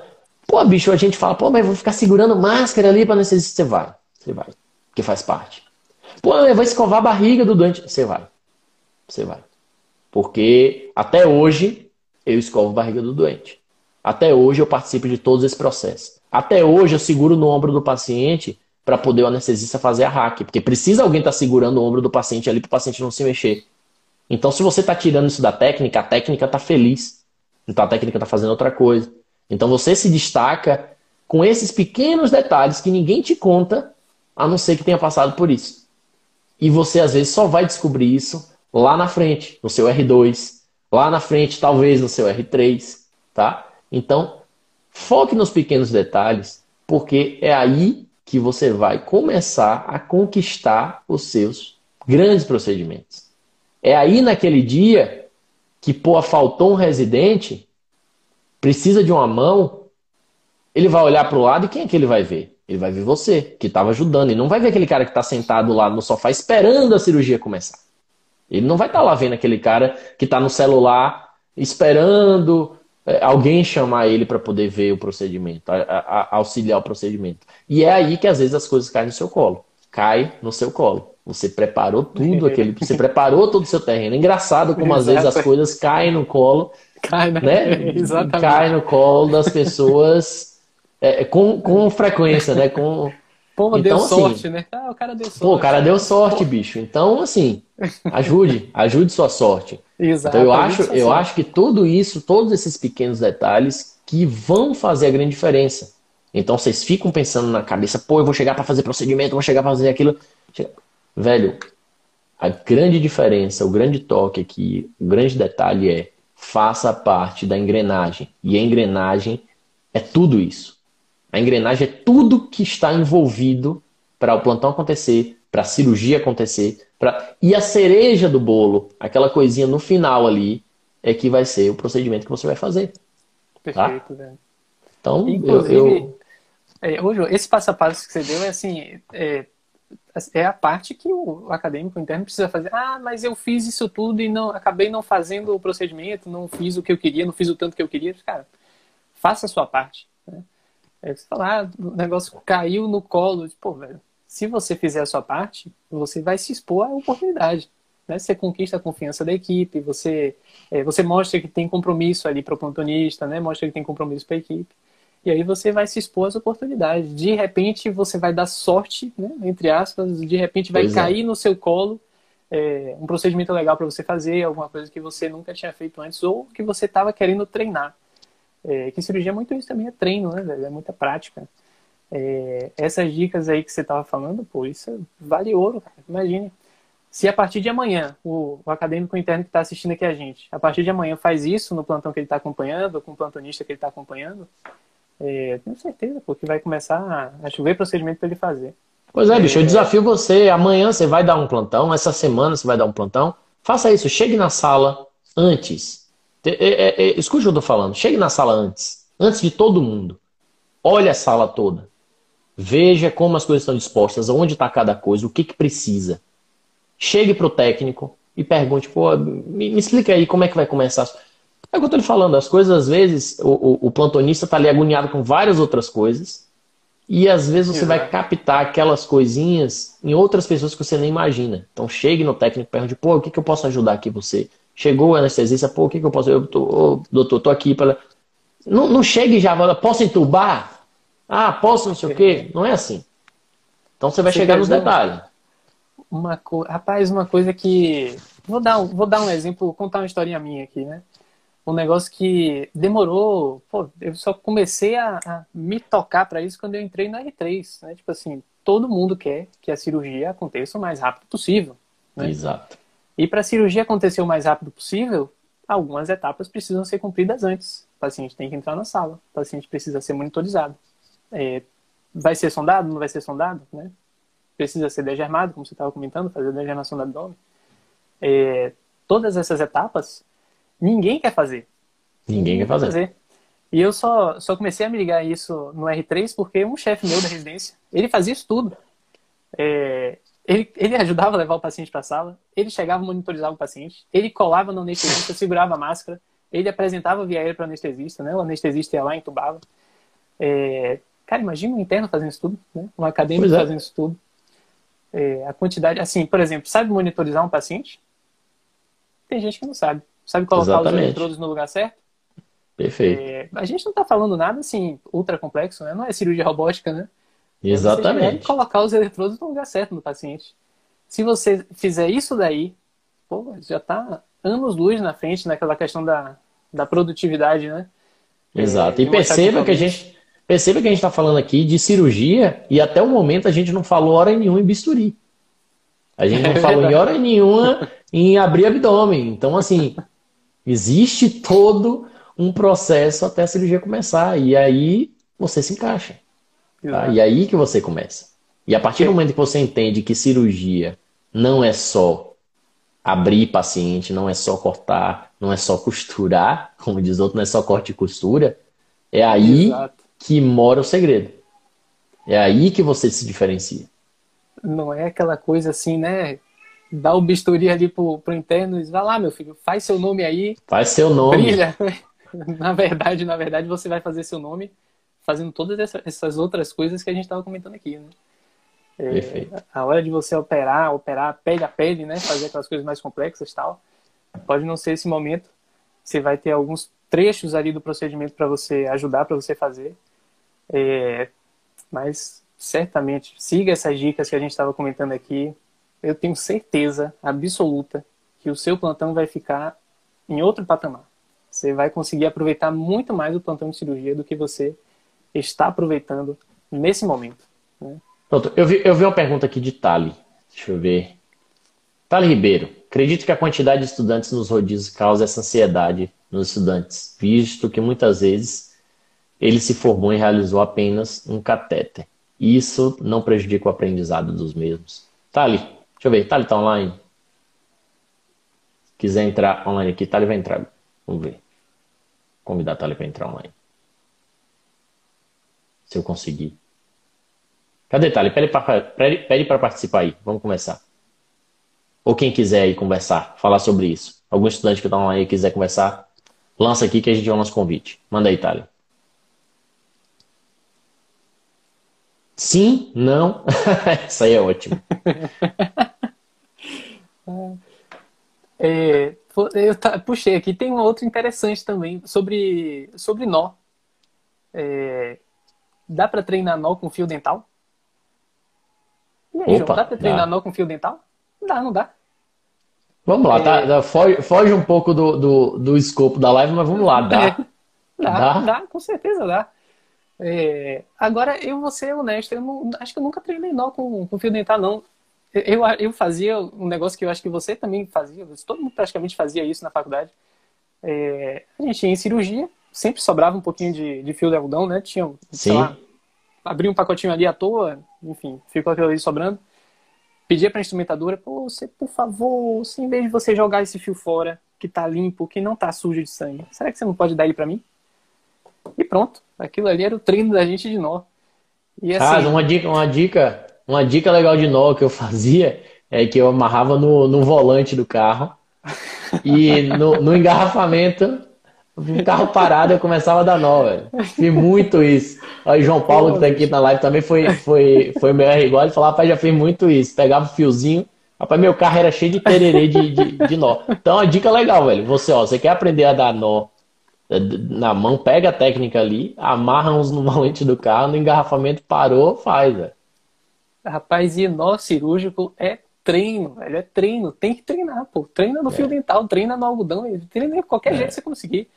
pô, bicho, a gente fala, pô, mas vou ficar segurando máscara ali para necessitar. Você vai, você vai, porque faz parte. Pô, eu vou escovar a barriga do doente. Você vai. Você vai. Porque até hoje eu escovo a barriga do doente. Até hoje eu participo de todos esses processos. Até hoje eu seguro no ombro do paciente para poder o anestesista fazer a hack. Porque precisa alguém estar tá segurando o ombro do paciente ali para o paciente não se mexer. Então, se você está tirando isso da técnica, a técnica está feliz. Então, a técnica está fazendo outra coisa. Então, você se destaca com esses pequenos detalhes que ninguém te conta, a não ser que tenha passado por isso. E você, às vezes, só vai descobrir isso lá na frente, no seu R2, lá na frente, talvez no seu R3, tá? Então, foque nos pequenos detalhes, porque é aí que você vai começar a conquistar os seus grandes procedimentos. É aí naquele dia que, pô, faltou um residente, precisa de uma mão, ele vai olhar para o lado e quem é que ele vai ver? Ele vai ver você, que estava ajudando. E não vai ver aquele cara que está sentado lá no sofá esperando a cirurgia começar. Ele não vai estar tá lá vendo aquele cara que está no celular esperando é, alguém chamar ele para poder ver o procedimento, a, a, auxiliar o procedimento. E é aí que às vezes as coisas caem no seu colo. Cai no seu colo. Você preparou tudo aquele, você preparou todo o seu terreno. É engraçado como às vezes as coisas caem no colo, cai, né? né? Exatamente. Cai no colo das pessoas é, com, com frequência, né? Com Pô, então, deu assim, sorte, né? Ah, o cara deu sorte. Pô, o cara deu sorte, bicho. Então, assim, ajude, ajude sua sorte. Exato. Então, eu acho, eu acho que tudo isso, todos esses pequenos detalhes que vão fazer a grande diferença. Então, vocês ficam pensando na cabeça, pô, eu vou chegar para fazer procedimento, vou chegar para fazer aquilo. Velho, a grande diferença, o grande toque aqui, o grande detalhe é faça parte da engrenagem. E a engrenagem é tudo isso. A engrenagem é tudo que está envolvido para o plantão acontecer, para a cirurgia acontecer, pra... e a cereja do bolo, aquela coisinha no final ali, é que vai ser o procedimento que você vai fazer. Tá? Perfeito, tá? Então, Inclusive, eu, eu... É, hoje, esse passo a passo que você deu é assim, é, é a parte que o acadêmico interno precisa fazer. Ah, mas eu fiz isso tudo e não acabei não fazendo o procedimento, não fiz o que eu queria, não fiz o tanto que eu queria. Cara, faça a sua parte. Né? É você falar, ah, o negócio caiu no colo. Pô, velho, se você fizer a sua parte, você vai se expor à oportunidade. Né? Você conquista a confiança da equipe, você, é, você mostra que tem compromisso ali para o plantonista, né? mostra que tem compromisso para a equipe. E aí você vai se expor às oportunidades. De repente você vai dar sorte, né? entre aspas, de repente vai pois é. cair é. no seu colo é, um procedimento legal para você fazer, alguma coisa que você nunca tinha feito antes ou que você estava querendo treinar. É, que cirurgia é muito isso também, é treino, né, velho? É muita prática. É, essas dicas aí que você estava falando, pô, isso vale ouro, cara. Imagine. Se a partir de amanhã, o, o acadêmico interno que está assistindo aqui a gente, a partir de amanhã faz isso no plantão que ele está acompanhando, com o plantonista que ele está acompanhando, é, tenho certeza, porque vai começar a, chover procedimento para ele fazer. Pois é, bicho, eu é. desafio você. Amanhã você vai dar um plantão, essa semana você vai dar um plantão. Faça isso, chegue na sala antes é, é, escute o que eu estou falando. Chegue na sala antes. Antes de todo mundo. Olhe a sala toda. Veja como as coisas estão dispostas, onde está cada coisa, o que, que precisa. Chegue para o técnico e pergunte, pô, me, me, explica aí como é que vai começar. É o que eu estou lhe falando, as coisas às vezes, o, o, o plantonista está ali agoniado com várias outras coisas, e às vezes você Exato. vai captar aquelas coisinhas em outras pessoas que você nem imagina. Então chegue no técnico e pergunte, pô, o que, que eu posso ajudar aqui você? Chegou o anestesista, pô, o que, que eu posso? Eu tô, oh, doutor, tô aqui para. Não, não chegue e já fala, posso entubar? Ah, posso não sei o quê. Não é assim. Então você vai você chegar nos detalhes. Uma co... Rapaz, uma coisa que. Vou dar, um, vou dar um exemplo, contar uma historinha minha aqui, né? Um negócio que demorou. Pô, eu só comecei a, a me tocar para isso quando eu entrei no R3, né? Tipo assim, todo mundo quer que a cirurgia aconteça o mais rápido possível. Né? Exato. E para a cirurgia acontecer o mais rápido possível, algumas etapas precisam ser cumpridas antes. O paciente tem que entrar na sala, o paciente precisa ser monitorizado. É, vai ser sondado? Não vai ser sondado? Né? Precisa ser degermado, como você estava comentando, fazer a degermação do abdômen. É, todas essas etapas, ninguém quer fazer. Ninguém, ninguém quer fazer. fazer. E eu só, só comecei a me ligar isso no R3 porque um chefe meu da residência, ele fazia isso tudo. É, ele, ele ajudava a levar o paciente para a sala, ele chegava e monitorizava o paciente, ele colava no anestesista, segurava a máscara, ele apresentava via aérea para o anestesista, né? O anestesista ia lá e entubava. É... Cara, imagina um interno fazendo isso tudo, né? Um acadêmico é. fazendo isso tudo. É, a quantidade, assim, por exemplo, sabe monitorizar um paciente? Tem gente que não sabe. Sabe colocar Exatamente. os eletrodos no lugar certo? Perfeito. É, a gente não está falando nada assim ultra complexo, né? Não é cirurgia robótica, né? Exatamente. Você colocar os eletrodos no lugar certo no paciente. Se você fizer isso daí, pô, já está anos-luz na frente naquela questão da, da produtividade, né? Exato. É, e perceba que a gente perceba que a gente está falando aqui de cirurgia e até o momento a gente não falou hora nenhuma em bisturi. A gente não é falou em hora nenhuma em abrir abdômen. Então, assim, existe todo um processo até a cirurgia começar. E aí você se encaixa. Tá? E aí que você começa. E a partir do momento que você entende que cirurgia não é só abrir paciente, não é só cortar, não é só costurar, como diz outro, não é só corte e costura, é aí Exato. que mora o segredo. É aí que você se diferencia. Não é aquela coisa assim, né? Dá o bisturi ali pro, pro interno e diz, vai lá, meu filho, faz seu nome aí. Faz seu nome. Brilha. na verdade, na verdade, você vai fazer seu nome fazendo todas essas outras coisas que a gente estava comentando aqui, né? É, Perfeito. A hora de você operar, operar pele a pele, né? Fazer aquelas coisas mais complexas tal. Pode não ser esse momento. Você vai ter alguns trechos ali do procedimento para você ajudar, para você fazer. É, mas certamente siga essas dicas que a gente estava comentando aqui. Eu tenho certeza absoluta que o seu plantão vai ficar em outro patamar. Você vai conseguir aproveitar muito mais o plantão de cirurgia do que você está aproveitando nesse momento. Né? Pronto, eu vi, eu vi uma pergunta aqui de Tali. Deixa eu ver. Tali Ribeiro. Acredito que a quantidade de estudantes nos rodízios causa essa ansiedade nos estudantes, visto que muitas vezes ele se formou e realizou apenas um catéter. Isso não prejudica o aprendizado dos mesmos. Tali, deixa eu ver. Tali tá online? Se quiser entrar online aqui, Tali vai entrar. Vamos ver. Convidar a Tali para entrar online. Se eu conseguir. Cadê Tali? Pede para participar aí. Vamos começar. Ou quem quiser aí conversar, falar sobre isso. Algum estudante que está online quiser conversar, lança aqui que a gente vai nosso convite. Manda aí, Tali. Sim, não. Isso aí é ótimo. é, eu puxei aqui, tem uma outra interessante também sobre, sobre nó. É, dá para treinar nó com fio dental? E aí, Opa, João, dá para treinar dá. nó com fio dental? Dá, não dá? Vamos lá, tá? é... tá? Foge, foge, um pouco do, do, do escopo da live, mas vamos lá, dá. Dá, dá, dá, com certeza dá. É, agora, eu vou ser honesto, eu não, acho que eu nunca treinei nó com, com fio dental, não. Eu, eu fazia um negócio que eu acho que você também fazia, todo mundo praticamente fazia isso na faculdade. É, a gente ia em cirurgia, sempre sobrava um pouquinho de, de fio de algodão, né? Tinha, Sim. lá, abria um pacotinho ali à toa, enfim, ficou aquilo ali sobrando. Pedia pra instrumentadora, pô, você, por favor, se em vez de você jogar esse fio fora, que tá limpo, que não tá sujo de sangue, será que você não pode dar ele para mim? E pronto. Aquilo ali era o treino da gente de nó. E assim, ah, uma dica, uma dica, uma dica legal de nó que eu fazia é que eu amarrava no, no volante do carro e no, no engarrafamento um carro parado eu começava a dar nó, velho. Fiz muito isso. Aí João Paulo, que tá aqui na live, também foi, foi, foi meu R igual, ele falou, rapaz, já fiz muito isso. Pegava o fiozinho, rapaz, meu carro era cheio de tererê de, de, de nó. Então, a dica legal, velho. Você, ó, você quer aprender a dar nó na mão, pega a técnica ali, amarra uns no valente do carro, no engarrafamento parou, faz, velho. Rapaz, e nó cirúrgico é treino, velho, é treino, tem que treinar, pô. Treina no é. fio dental, treina no algodão, treina de qualquer é. jeito que você conseguir.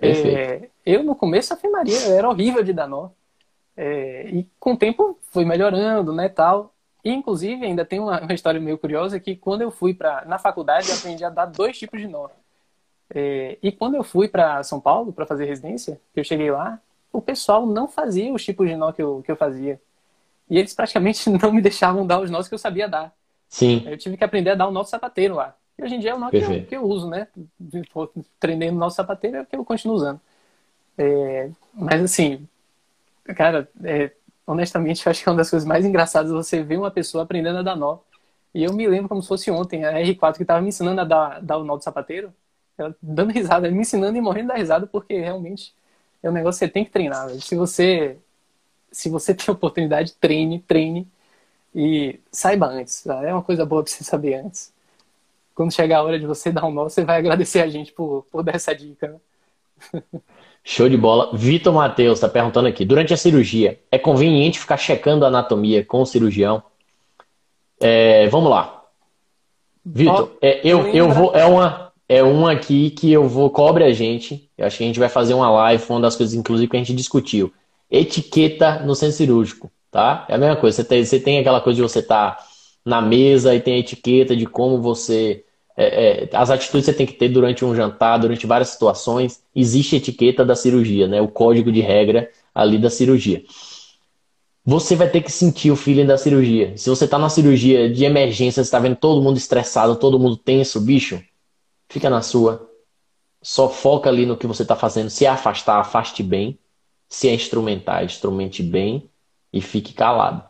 É, eu no começo afirmaria, era horrível de dar nó. É, e com o tempo foi melhorando, né, tal. E, inclusive, ainda tem uma, uma história meio curiosa que quando eu fui para na faculdade eu aprendi a dar dois tipos de nó. É, e quando eu fui para São Paulo para fazer residência, que eu cheguei lá, o pessoal não fazia os tipos de nó que eu, que eu fazia. E eles praticamente não me deixavam dar os nós que eu sabia dar. Sim. Eu tive que aprender a dar o nó sapateiro lá. E hoje em dia é o nó que eu, que eu, uso, né? Treinando o nó sapateiro é o que eu continuo usando. É, mas assim, cara, é, honestamente, eu acho que é uma das coisas mais engraçadas você ver uma pessoa aprendendo a dar nó. E eu me lembro como se fosse ontem, a R4 que estava me ensinando a dar, dar o nó do sapateiro ela dando risada, me ensinando e morrendo da risada, porque realmente é um negócio que você tem que treinar. Velho. Se você se você tem oportunidade, treine, treine e saiba antes. Tá? É uma coisa boa para você saber antes. Quando chegar a hora de você dar um nó, você vai agradecer a gente por, por dar essa dica. Né? Show de bola. Vitor Matheus está perguntando aqui: durante a cirurgia, é conveniente ficar checando a anatomia com o cirurgião? É, vamos lá. Vitor, é, eu, eu vou. É uma, é um aqui que eu vou cobre a gente. Eu acho que a gente vai fazer uma live, foi uma das coisas, inclusive, que a gente discutiu. Etiqueta no centro cirúrgico, tá? É a mesma coisa. Você tem, você tem aquela coisa de você estar tá na mesa e tem a etiqueta de como você é, é, as atitudes que você tem que ter durante um jantar, durante várias situações, existe etiqueta da cirurgia, né? O código de regra ali da cirurgia. Você vai ter que sentir o feeling da cirurgia. Se você está na cirurgia de emergência, você está vendo todo mundo estressado, todo mundo tenso, bicho, fica na sua. Só foca ali no que você está fazendo. Se afastar, afaste bem. Se é instrumentar, instrumente bem e fique calado,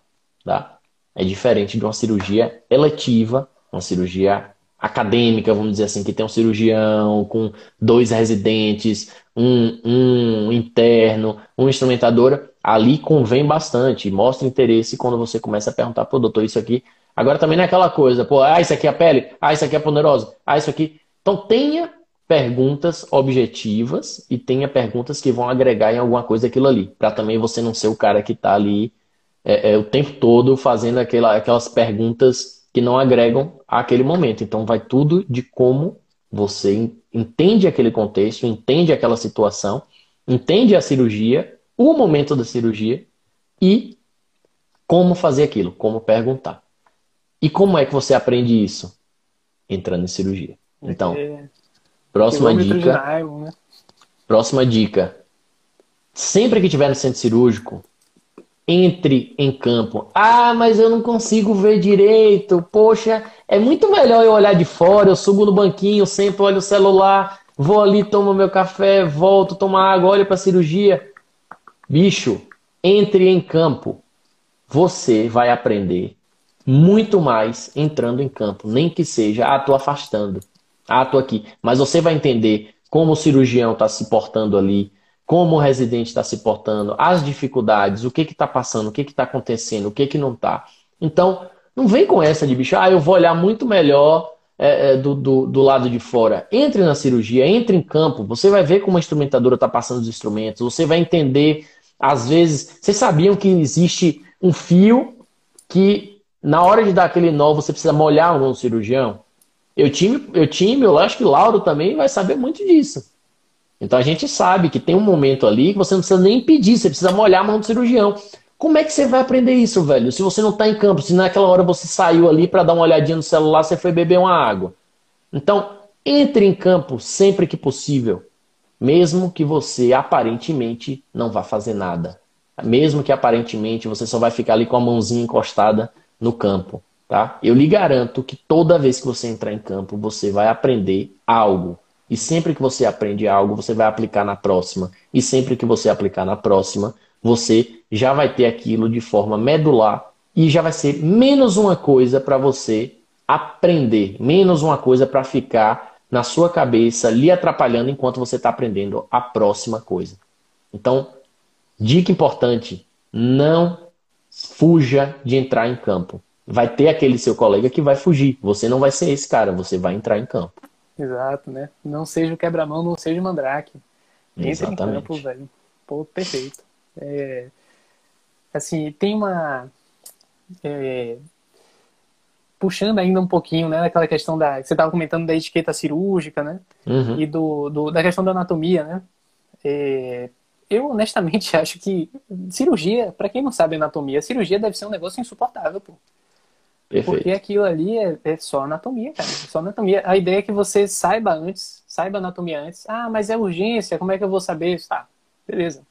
tá? É diferente de uma cirurgia eletiva, uma cirurgia acadêmica, vamos dizer assim, que tem um cirurgião com dois residentes, um, um interno, um instrumentadora, ali convém bastante, mostra interesse quando você começa a perguntar pro doutor isso aqui. Agora também não é aquela coisa, pô, ah, isso aqui é a pele, ah, isso aqui é ponerosa, ah, isso aqui. Então tenha perguntas objetivas e tenha perguntas que vão agregar em alguma coisa aquilo ali, para também você não ser o cara que está ali é, é, o tempo todo fazendo aquela, aquelas perguntas que não agregam àquele momento. Então, vai tudo de como você entende aquele contexto, entende aquela situação, entende a cirurgia, o momento da cirurgia e como fazer aquilo, como perguntar. E como é que você aprende isso? Entrando em cirurgia. Então, próxima dica. Né? Próxima dica. Sempre que tiver no centro cirúrgico, entre em campo. Ah, mas eu não consigo ver direito. Poxa, é muito melhor eu olhar de fora, eu subo no banquinho, sempre olho o celular, vou ali, tomo meu café, volto, tomo água, olho para a cirurgia. Bicho, entre em campo. Você vai aprender muito mais entrando em campo, nem que seja, ah, tô afastando. Ah, tô aqui. Mas você vai entender como o cirurgião está se portando ali, como o residente está se portando, as dificuldades, o que está passando, o que está acontecendo, o que, que não está. Então, não vem com essa de bicho, ah, eu vou olhar muito melhor é, é, do, do, do, lado de fora. Entre na cirurgia, entre em campo, você vai ver como a instrumentadora está passando os instrumentos, você vai entender, às vezes, vocês sabiam que existe um fio que, na hora de dar aquele nó, você precisa molhar um cirurgião? Eu time, eu time, eu acho que o Lauro também vai saber muito disso. Então a gente sabe que tem um momento ali que você não precisa nem pedir, você precisa molhar a mão do cirurgião. Como é que você vai aprender isso, velho? Se você não está em campo, se naquela hora você saiu ali para dar uma olhadinha no celular, você foi beber uma água. Então, entre em campo sempre que possível, mesmo que você aparentemente não vá fazer nada. Mesmo que aparentemente você só vai ficar ali com a mãozinha encostada no campo, tá? Eu lhe garanto que toda vez que você entrar em campo, você vai aprender algo. E sempre que você aprende algo, você vai aplicar na próxima. E sempre que você aplicar na próxima, você já vai ter aquilo de forma medular e já vai ser menos uma coisa para você aprender, menos uma coisa para ficar na sua cabeça lhe atrapalhando enquanto você está aprendendo a próxima coisa. Então, dica importante: não fuja de entrar em campo. Vai ter aquele seu colega que vai fugir. Você não vai ser esse cara, você vai entrar em campo. Exato, né? Não seja o quebra-mão, não seja o mandrake. Entre Exatamente. em campo, velho. Pô, perfeito. É, assim, tem uma. É, puxando ainda um pouquinho, né, daquela questão da. Você estava comentando da etiqueta cirúrgica, né? Uhum. E do, do, da questão da anatomia, né? É, eu, honestamente, acho que cirurgia, para quem não sabe anatomia, cirurgia deve ser um negócio insuportável, pô. Perfeito. Porque aquilo ali é, é, só anatomia, cara. É só anatomia. A ideia é que você saiba antes, saiba anatomia antes. Ah, mas é urgência, como é que eu vou saber isso? Tá, beleza.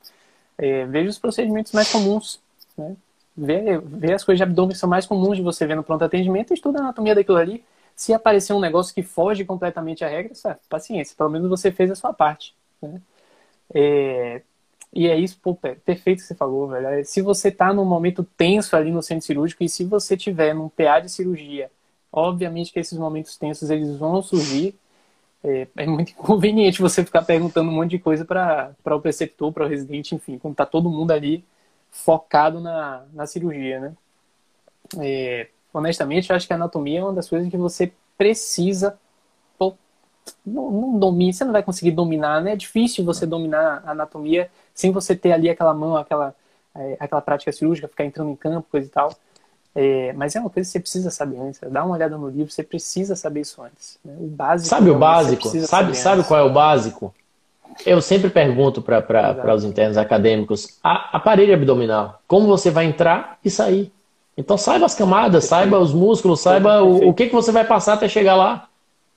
É, veja os procedimentos mais comuns, né? Vê, vê as coisas de abdômen que são mais comuns de você ver no pronto atendimento e estuda a anatomia daquilo ali. Se aparecer um negócio que foge completamente à regra, sabe? paciência. Pelo menos você fez a sua parte. Né? É, e é isso, pô, perfeito que você falou, velho. É, se você tá num momento tenso ali no centro cirúrgico e se você tiver num PA de cirurgia, obviamente que esses momentos tensos eles vão surgir. É, é muito inconveniente você ficar perguntando um monte de coisa para o preceptor, para o residente, enfim, quando tá todo mundo ali focado na, na cirurgia, né? É, honestamente, eu acho que a anatomia é uma das coisas que você precisa não, não domina, você não vai conseguir dominar, né? É difícil você dominar a anatomia sem você ter ali aquela mão, aquela, é, aquela prática cirúrgica, ficar entrando em campo, coisa e tal. É, mas é uma coisa que você precisa saber antes. Dá uma olhada no livro, você precisa saber isso antes. Né? O básico. Sabe o básico? Sabe, sabe qual é o básico? Eu sempre pergunto para os internos acadêmicos: a, aparelho abdominal, como você vai entrar e sair? Então saiba as camadas, Perfeito. saiba os músculos, saiba o, o que, que você vai passar até chegar lá.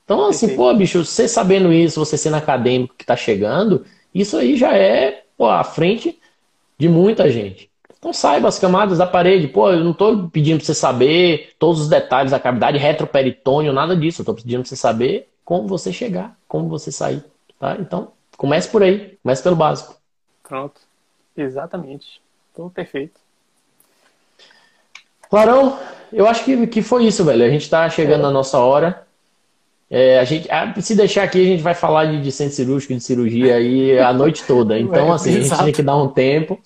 Então, assim, Perfeito. pô, bicho, você sabendo isso, você sendo acadêmico que está chegando, isso aí já é pô, à frente de muita gente. Então saiba as camadas da parede. Pô, eu não estou pedindo para você saber todos os detalhes da cavidade retroperitônio, nada disso. Eu estou pedindo para você saber como você chegar, como você sair. Tá? Então, comece por aí. Comece pelo básico. Pronto. Exatamente. Tudo perfeito. Clarão, eu acho que, que foi isso, velho. A gente está chegando é. na nossa hora. É, a gente, se deixar aqui, a gente vai falar de, de centro cirúrgico, de cirurgia aí a noite toda. Então, é, assim, a gente tem que dar um tempo.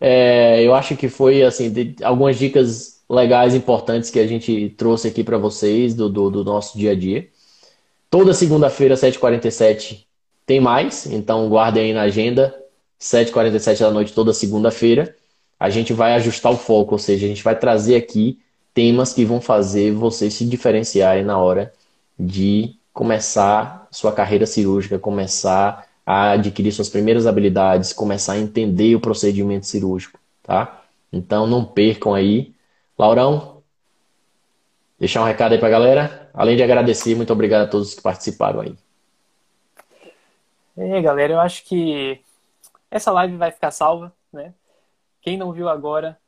É, eu acho que foi, assim, algumas dicas legais, importantes que a gente trouxe aqui para vocês do, do, do, nosso dia a dia. Toda segunda-feira, 7h47, tem mais. Então, guardem aí na agenda. 7h47 da noite, toda segunda-feira a gente vai ajustar o foco, ou seja, a gente vai trazer aqui temas que vão fazer você se diferenciarem na hora de começar sua carreira cirúrgica, começar a adquirir suas primeiras habilidades, começar a entender o procedimento cirúrgico, tá? Então não percam aí. Laurão, deixar um recado aí pra galera. Além de agradecer, muito obrigado a todos que participaram aí. É, galera, eu acho que essa live vai ficar salva, né? Quem não viu agora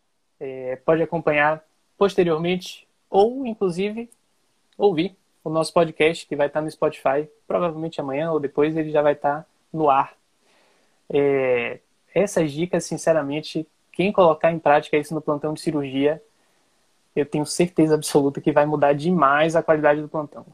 é, pode acompanhar posteriormente ou, inclusive, ouvir o nosso podcast que vai estar no Spotify. Provavelmente amanhã ou depois ele já vai estar no ar. É, essas dicas, sinceramente, quem colocar em prática isso no plantão de cirurgia, eu tenho certeza absoluta que vai mudar demais a qualidade do plantão.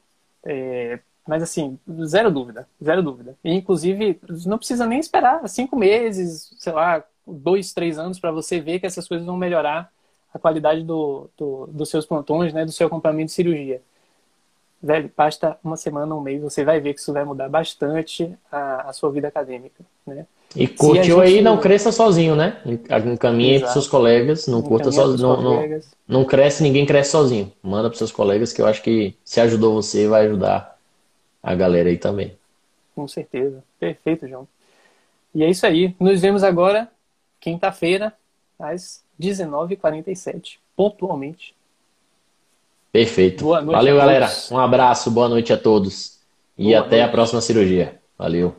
É, mas assim, zero dúvida, zero dúvida. E, inclusive, não precisa nem esperar cinco meses, sei lá, dois, três anos para você ver que essas coisas vão melhorar a qualidade do, do, dos seus plantões, né, do seu acompanhamento de cirurgia. Velho, basta uma semana, um mês, você vai ver que isso vai mudar bastante a, a sua vida acadêmica, né? E gente... aí, não cresça sozinho, né? Encaminhe para seus colegas, não curta sozinho. Não, não, não, cresce, ninguém cresce sozinho. Manda para seus colegas que eu acho que se ajudou você, vai ajudar a galera aí também. Com certeza. Perfeito, João. E é isso aí. Nos vemos agora quinta-feira, às 19h47, pontualmente. Perfeito. Valeu, galera. Um abraço, boa noite a todos. E boa até noite. a próxima cirurgia. Valeu.